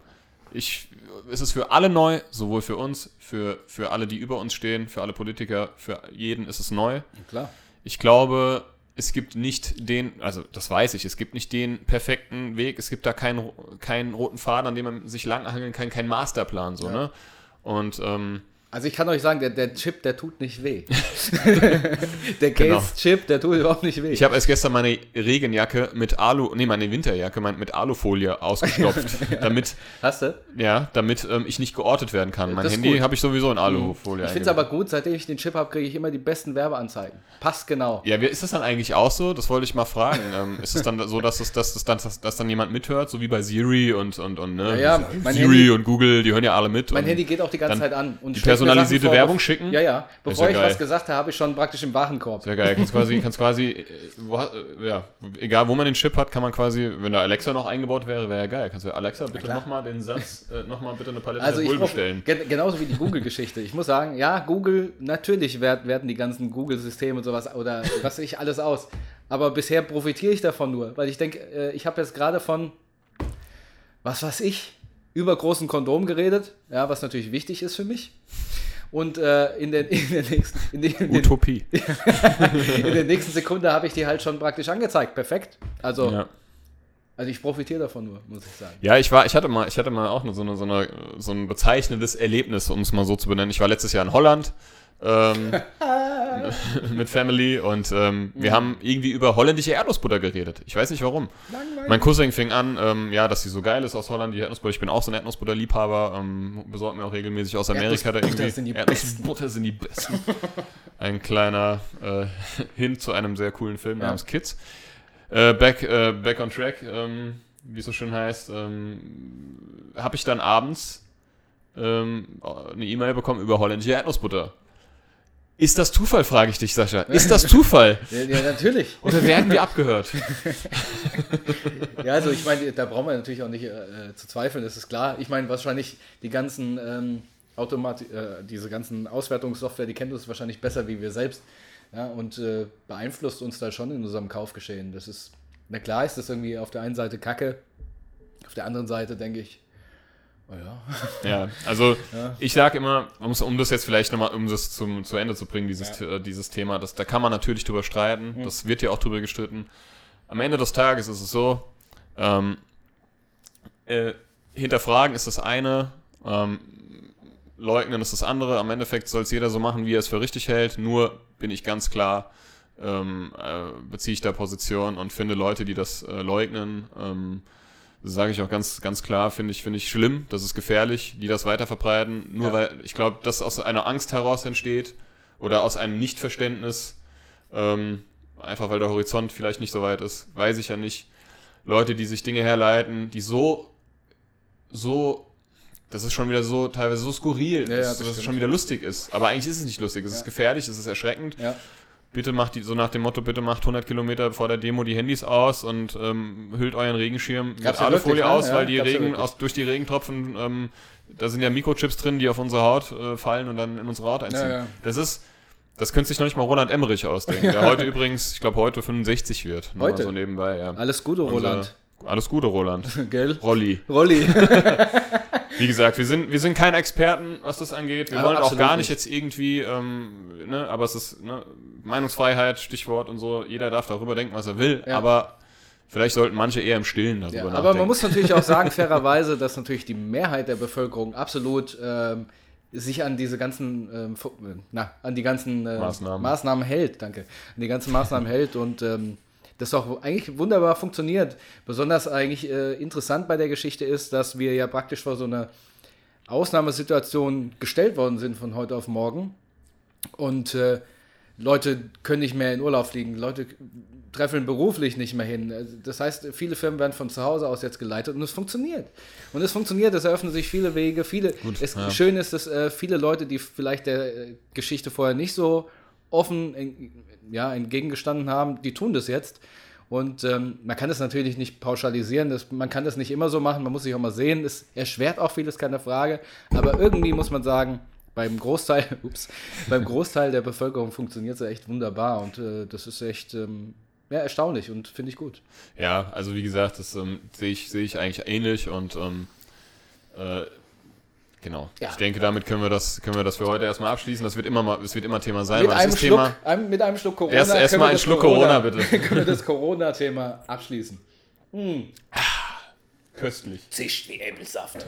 ich, es ist für alle neu, sowohl für uns, für, für alle, die über uns stehen, für alle Politiker, für jeden ist es neu. Klar. Ich glaube, es gibt nicht den, also das weiß ich, es gibt nicht den perfekten Weg, es gibt da keinen, keinen roten Faden, an dem man sich langhangeln kann, keinen Masterplan, so, Ja. ne? Und ähm, Also ich kann euch sagen, der, der Chip, der tut nicht weh. der Genau. Case-Chip, der tut überhaupt nicht weh. Ich habe erst gestern meine Regenjacke mit Alu, nee, meine Winterjacke mit Alufolie ausgestopft, damit, Hast du? ja, damit ähm, ich nicht geortet werden kann. Mein Handy habe ich sowieso in Alufolie. Ich finde es aber gut, seitdem ich den Chip habe, kriege ich immer die besten Werbeanzeigen. Passt genau. Ja, wie ist das dann eigentlich auch so? Das wollte ich mal fragen. ähm, ist es dann so, dass, es, dass, dann, dass, dass dann jemand mithört, so wie bei Siri und, und, und ne? Ja, ja, Siri Handy- und Google, die hören ja alle mit. Mein Handy geht auch die ganze Zeit an. Und die personalisierte vor, Werbung schicken? Ja, ja. Bevor ja ich geil. was gesagt habe, habe ich schon praktisch im Warenkorb. Sehr geil. Kannst quasi, kannst quasi, äh, äh, ja, egal wo man den Chip hat, kann man quasi, wenn da Alexa noch eingebaut wäre, wäre ja geil. Kannst du Alexa bitte nochmal den Satz, äh, nochmal bitte eine Palette Also Red Bull bestellen. gen genauso wie die Google-Geschichte. Ich muss sagen, ja, Google, natürlich werd, werten die ganzen Google-Systeme und sowas oder was ich alles aus. Aber bisher profitiere ich davon nur, weil ich denke, äh, ich habe jetzt gerade von, was weiß ich, übergroßen Kondom geredet, ja, was natürlich wichtig ist für mich. Und äh, in, den, in, der nächsten, in, den, in, den, Utopie. in der nächsten Sekunde habe ich die halt schon praktisch angezeigt. Perfekt. Also, Ja. also ich profitiere davon nur, muss ich sagen. Ja, ich war, ich hatte mal, ich hatte mal auch so, eine, so, eine, so ein bezeichnendes Erlebnis, um es mal so zu benennen. Ich war letztes Jahr in Holland ähm, mit Family und ähm, wir haben irgendwie über holländische Erdnussbutter geredet. Ich weiß nicht warum. Mein Cousin fing an, ähm, ja, dass sie so geil ist aus Holland, die Erdnussbutter. Ich bin auch so ein Erdnussbutterliebhaber, ähm, besorgt mir auch regelmäßig aus Amerika da irgendwie. sind die Erdnussbutter sind die besten. Ein kleiner äh, Hin zu einem sehr coolen Film Ja. namens Kids. Äh, back, äh, back on track, ähm, wie es so schön heißt, ähm, habe ich dann abends ähm, eine E-Mail bekommen über holländische Erdnussbutter. Ist das Zufall, frage ich dich, Sascha. Ist das Zufall? Ja, ja natürlich. Oder werden wir abgehört? Ja, also ich meine, da brauchen wir natürlich auch nicht äh, zu zweifeln, das ist klar. Ich meine, wahrscheinlich die ganzen ähm, Automati äh, diese ganzen Auswertungssoftware, die kennt uns wahrscheinlich besser wie wir selbst. Ja, und äh, beeinflusst uns da schon in unserem Kaufgeschehen. Das ist, na klar ist das irgendwie auf der einen Seite Kacke, auf der anderen Seite denke ich, oh ja. Ja, also Ja. ich sage immer, um das jetzt vielleicht nochmal, um das zum, zu Ende zu bringen, dieses, Ja. äh, dieses Thema, das, da kann man natürlich drüber streiten, das wird ja auch drüber gestritten. Am Ende des Tages ist es so, ähm, äh, hinterfragen ist das eine, ähm, leugnen ist das andere. Am Endeffekt soll es jeder so machen, wie er es für richtig hält. Nur bin ich ganz klar, ähm, äh, beziehe ich da Position und finde Leute, die das äh, leugnen, ähm, sage ich auch ganz, ganz klar, finde ich, finde ich schlimm, das ist gefährlich, die das weiter verbreiten, nur Ja. weil ich glaube, das aus einer Angst heraus entsteht oder aus einem Nichtverständnis, ähm, einfach weil der Horizont vielleicht nicht so weit ist, weiß ich ja nicht. Leute, die sich Dinge herleiten, die so, so, das ist schon wieder so, teilweise so skurril, Ja, ja, dass, das dass es schon wieder lustig ist. Aber eigentlich ist es nicht lustig, es ist gefährlich, es ist erschreckend. Ja. bitte macht die, so nach dem Motto, bitte macht 100 Kilometer vor der Demo die Handys aus und ähm, hüllt euren Regenschirm mit Gab's ja Alufolie ne? aus, Ja, weil die ja Regen, wirklich. aus, durch die Regentropfen, ähm, da sind ja Mikrochips drin, die auf unsere Haut äh, fallen und dann in unsere Haut einziehen. Ja, ja. Das ist, das könnte sich noch nicht mal Roland Emmerich ausdenken, der heute übrigens, ich glaube heute 65 wird. Heute? So nebenbei, ja. Alles Gute, Unser- Roland. Alles Gute, Roland. Gell? Rolli. Rolli. Wie gesagt, wir sind, wir sind keine Experten, was das angeht. Wir Aber wollen auch gar nicht nicht. jetzt irgendwie, ähm, ne, aber es ist ne, Meinungsfreiheit, Stichwort und so. Jeder darf darüber denken, was er will. Ja. Aber vielleicht sollten manche eher im Stillen darüber Ja, nachdenken. aber man muss natürlich auch sagen, fairerweise, dass natürlich die Mehrheit der Bevölkerung absolut ähm, sich an diese ganzen, ähm, äh, na, an die ganzen äh, Maßnahmen. Maßnahmen hält, danke, an die ganzen Maßnahmen hält und ähm, das auch eigentlich wunderbar funktioniert. Besonders eigentlich äh, interessant bei der Geschichte ist, dass wir ja praktisch vor so einer Ausnahmesituation gestellt worden sind von heute auf morgen und äh, Leute können nicht mehr in Urlaub fliegen, Leute treffen beruflich nicht mehr hin. Also Das heißt, viele Firmen werden von zu Hause aus jetzt geleitet und es funktioniert. Und es funktioniert, es eröffnen sich viele Wege, viele. es, ja. Schön ist, dass äh, viele Leute, die vielleicht der äh, Geschichte vorher nicht so offen en, ja, entgegengestanden haben, die tun das jetzt. Und ähm, man kann das natürlich nicht pauschalisieren, das, man kann das nicht immer so machen, man muss sich auch mal sehen. Es erschwert auch vieles, keine Frage. Aber irgendwie muss man sagen, beim Großteil, ups, beim Großteil der Bevölkerung funktioniert es echt wunderbar und äh, das ist echt ähm, ja, erstaunlich und finde ich gut. Ja, also wie gesagt, das ähm, sehe ich, sehe ich eigentlich ähnlich und ähm, äh, genau. Ja. Ich denke, damit können wir das, können wir das für heute erstmal abschließen. Das wird immer mal, es wird immer Thema sein. Mit einem, das Schluck, Thema, einem, mit einem Schluck Corona. Erst- erst das Schluck Corona, bitte. können wir das Corona-Thema abschließen. köstlich. Zischt wie Äpfelsaft.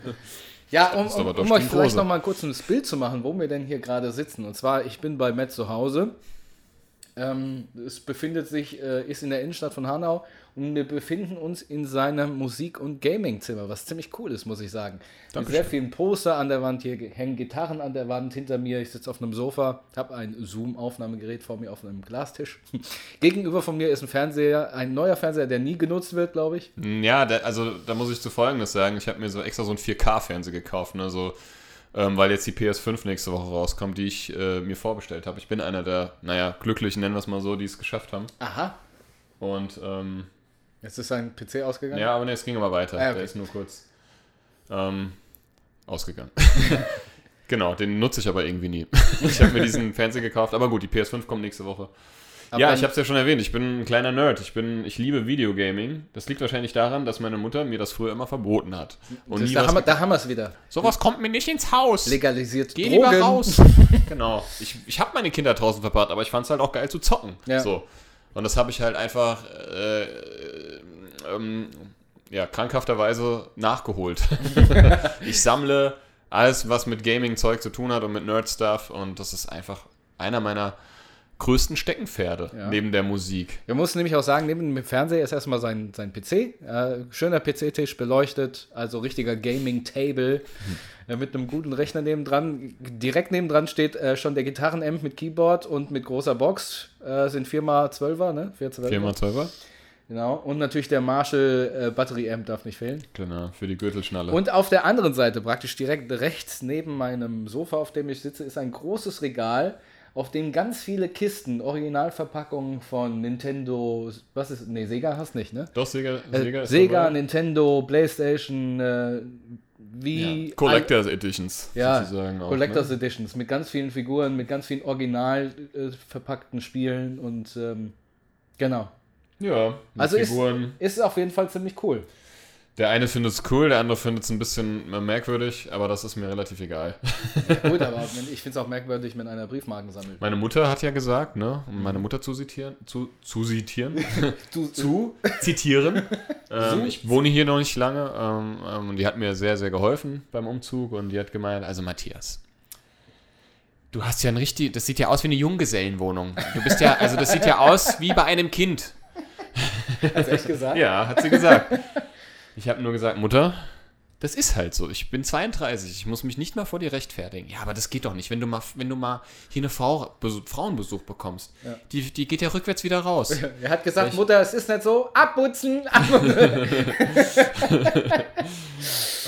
ja, um, um, doch um euch vielleicht noch mal kurz ein Bild zu machen, wo wir denn hier gerade sitzen. Und zwar, ich bin bei Matt zu Hause. Ähm, es befindet sich, äh, ist in der Innenstadt von Hanau und wir befinden uns in seinem Musik- und Gaming-Zimmer, was ziemlich cool ist, muss ich sagen. Mit Dankeschön. sehr vielen Poster an der Wand, hier hängen Gitarren an der Wand hinter mir. Ich sitze auf einem Sofa, habe ein Zoom-Aufnahmegerät vor mir auf einem Glastisch. Gegenüber von mir ist ein Fernseher, ein neuer Fernseher, der nie genutzt wird, glaube ich. Ja, da, also da muss ich zu Folgendes sagen. Ich habe mir so extra so einen 4K-Fernseher gekauft, ne, so, ähm, weil jetzt die PS5 nächste Woche rauskommt, die ich äh, mir vorbestellt habe. Ich bin einer der, naja, Glücklichen, nennen wir es mal so, die es geschafft haben. Aha. Und ähm, Jetzt ist sein PC ausgegangen. ja, aber ne, es ging aber weiter. Ah, okay. Der ist nur kurz ähm, ausgegangen. genau, den nutze ich aber irgendwie nie. ich habe mir diesen Fernseher gekauft, aber gut, die PS5 kommt nächste Woche. Aber ja, ich habe es ja schon erwähnt, ich bin ein kleiner Nerd. Ich, bin, ich liebe Videogaming. Das liegt wahrscheinlich daran, dass meine Mutter mir das früher immer verboten hat. Und da, haben wir, da haben wir es wieder. Sowas kommt mir nicht ins Haus. Legalisiert Geh Drogen. lieber raus. genau. Ich, ich habe meine Kinder draußen verbracht, aber ich fand es halt auch geil zu zocken. Ja. So. Und das habe ich halt einfach äh, ähm, ja, krankhafterweise nachgeholt. ich sammle alles, was mit Gaming-Zeug zu tun hat und mit Nerd-Stuff und das ist einfach einer meiner größten Steckenpferde Ja. neben der Musik. Wir mussten nämlich auch sagen, neben dem Fernseher ist erstmal sein, sein PC. Äh, schöner PC-Tisch beleuchtet, also richtiger Gaming-Table äh, mit einem guten Rechner nebendran. Direkt nebendran steht äh, schon der Gitarrenamp mit Keyboard und mit großer Box. Äh, sind 4x12er, ne? 4x12er. 4x12er? Genau. Und natürlich der Marshall äh, Batterie-Amp darf nicht fehlen. Genau, für die Gürtelschnalle. Und auf der anderen Seite, praktisch direkt rechts neben meinem Sofa, auf dem ich sitze, ist ein großes Regal, auf dem ganz viele Kisten, Originalverpackungen von Nintendo, was ist, nee, Sega hast nicht, ne? Doch, Sega, Äh, Sega, Sega, ist dabei. Nintendo, Playstation, äh, wie... ja. Collectors Editions ja, sozusagen auch. Collectors ne? Editions mit ganz vielen Figuren, mit ganz vielen original äh, verpackten Spielen und ähm, genau. Ja, Also ist, Figuren. ist auf jeden Fall ziemlich cool. Der eine findet es cool, der andere findet es ein bisschen merkwürdig, aber das ist mir relativ egal. Gut, aber ich finde es auch merkwürdig, wenn einer Briefmarken sammelt. Meine Mutter hat ja gesagt, ne, um meine Mutter zu zitieren, zu, zu zitieren, Du, zu zitieren. ähm, ich wohne hier noch nicht lange ähm, ähm, und die hat mir sehr, sehr geholfen beim Umzug und die hat gemeint, also Matthias, du hast ja ein richtig, das sieht ja aus wie eine Junggesellenwohnung. Du bist ja, also das sieht ja aus wie bei einem Kind. Hast du echt gesagt? Ja, hat sie gesagt. Ich habe nur gesagt, Mutter, das ist halt so. Ich bin 32, ich muss mich nicht mal vor dir rechtfertigen. Ja, aber das geht doch nicht, wenn du mal, wenn du mal hier eine Frau, Besuch, Frauenbesuch bekommst. Ja. Die, die geht ja rückwärts wieder raus. Er hat gesagt, Ich- Mutter, es ist nicht so, abputzen, abputzen.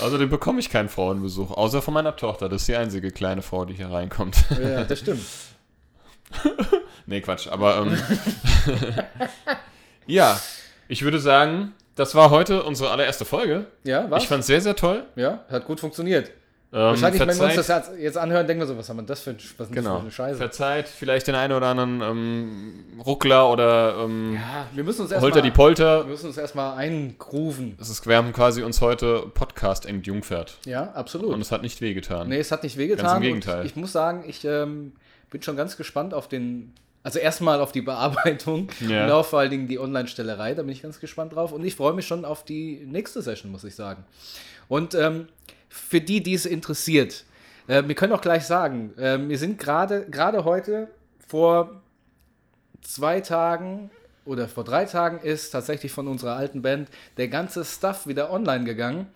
Außerdem bekomme ich keinen Frauenbesuch, außer von meiner Tochter. Das ist die einzige kleine Frau, die hier reinkommt. ja, das stimmt. Nee, Quatsch. Aber ähm, ja, ich würde sagen, das war heute unsere allererste Folge. Ja, was? Ich fand es sehr, sehr toll. ja, hat gut funktioniert. Ähm, Wahrscheinlich, wenn wir uns verzeiht- das jetzt- anhören, denken wir so, was haben wir das für, ein- was ist denn das Genau. für eine Scheiße? Verzeiht vielleicht den einen oder anderen ähm, Ruckler oder ähm, Ja, wir müssen uns Holter erstmal die Polter. wir müssen uns erstmal eingrooven. Das ist, wir haben quasi uns heute Podcast entjungfert. Ja, absolut. Und es hat nicht wehgetan. Nee, es hat nicht wehgetan. Ganz im Gegenteil. Ich muss sagen, ich ähm, bin schon ganz gespannt auf den. Also erstmal auf die Bearbeitung Ja. und auch vor allen Dingen die Online-Stellerei, da bin ich ganz gespannt drauf. Und ich freue mich schon auf die nächste Session, muss ich sagen. Und ähm, für die, die es interessiert, äh, wir können auch gleich sagen, äh, wir sind gerade gerade heute vor zwei Tagen oder vor drei Tagen ist tatsächlich von unserer alten Band der ganze Stuff wieder online gegangen.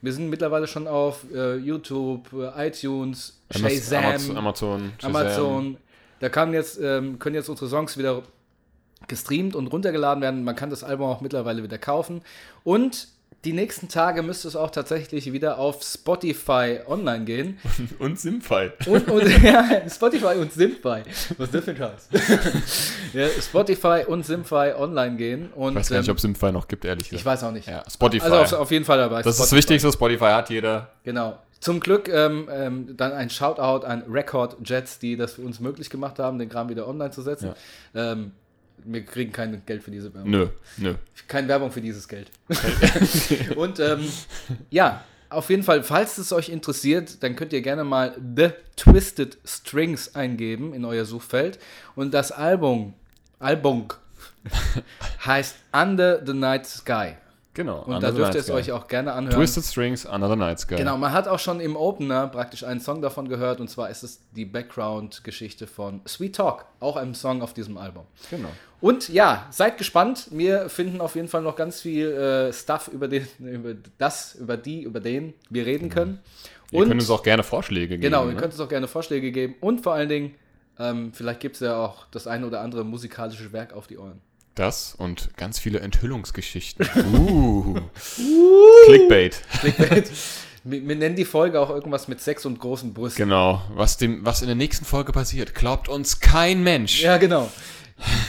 Wir sind mittlerweile schon auf äh, YouTube, äh, iTunes, Shazam, Amazon, Amazon, Shazam. Amazon. Da kann jetzt, ähm, können jetzt unsere Songs wieder gestreamt und runtergeladen werden. Man kann das Album auch mittlerweile wieder kaufen. Und die nächsten Tage müsste es auch tatsächlich wieder auf Spotify online gehen. Und Simfy. Und, und ja, Spotify und Simfy. Was ist das für ein Scheiß? ja, Spotify und Simfy online gehen. Und, Ich weiß gar nicht, ähm, ob Simfy noch gibt, ehrlich ich gesagt. weiß auch nicht. Ja, Spotify. Also auf, auf jeden Fall dabei. das ist das Spotify. Wichtigste, Spotify hat jeder. Genau. Zum Glück ähm, ähm, dann ein Shoutout an Record Jets, die das für uns möglich gemacht haben, den Kram wieder online zu setzen. Ähm, wir kriegen kein Geld für diese Werbung. Nö, nö. Keine Werbung für dieses Geld. Und ähm, ja, auf jeden Fall, falls es euch interessiert, dann könnt ihr gerne mal The Twisted Strings eingeben in euer Suchfeld. Und das Album, Album heißt Under the Night Sky. Genau. Und da dürft ihr es euch auch gerne anhören. Twisted Strings, Another Night Sky. Genau, man hat auch schon im Opener praktisch einen Song davon gehört und zwar ist es die Background-Geschichte von Sweet Talk, auch ein Song auf diesem Album. genau. Und ja, seid gespannt. Wir finden auf jeden Fall noch ganz viel äh, Stuff über, den, über das, über die, über den wir reden können. Ihr Und könnt uns auch gerne Vorschläge geben. genau, ihr ne? könnt uns auch gerne Vorschläge geben und vor allen Dingen, ähm, vielleicht gibt es ja auch das eine oder andere musikalische Werk auf die Ohren. Das und ganz viele Enthüllungsgeschichten. Uh. Clickbait. Clickbait. wir, nennen die Folge auch irgendwas mit Sex und großen Brüsten. Genau. Was, dem, was in der nächsten Folge passiert, glaubt uns kein Mensch. Ja, genau.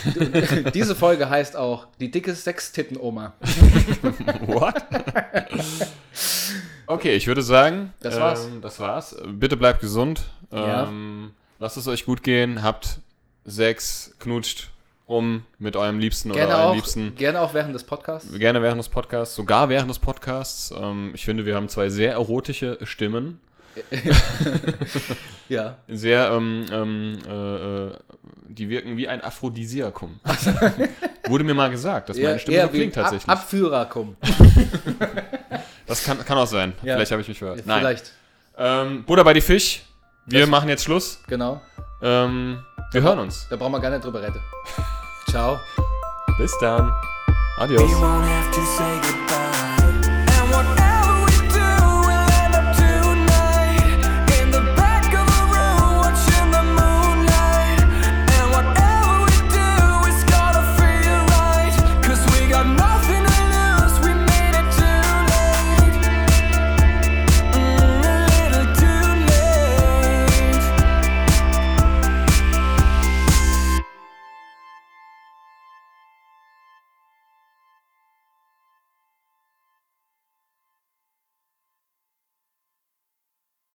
Diese Folge heißt auch die dicke Sextitten-Oma. What? okay, ich würde sagen, Das war's. Ähm, das war's. Bitte bleibt gesund. Ja. Ähm, lasst es euch gut gehen. Habt Sex, knutscht rum mit eurem Liebsten Gerne oder eurem auch, Liebsten. gerne auch während des Podcasts. Gerne während des Podcasts, sogar während des Podcasts. Ähm, ich finde, wir haben zwei sehr erotische Stimmen. Ja. Sehr, ähm, ähm, äh, äh, die wirken wie ein Aphrodisiakum. Wurde mir mal gesagt, dass meine Stimme so klingt Ab tatsächlich. Abführerkum. das kann, kann auch sein. Ja. Vielleicht habe ich mich verhört. Nein. Vielleicht, Ähm, Butter bei die Fisch. Wir Das- machen jetzt Schluss. genau. Ähm, wir hören uns. Da brauchen wir gar nicht drüber reden. Ciao. Bis dann. Adios.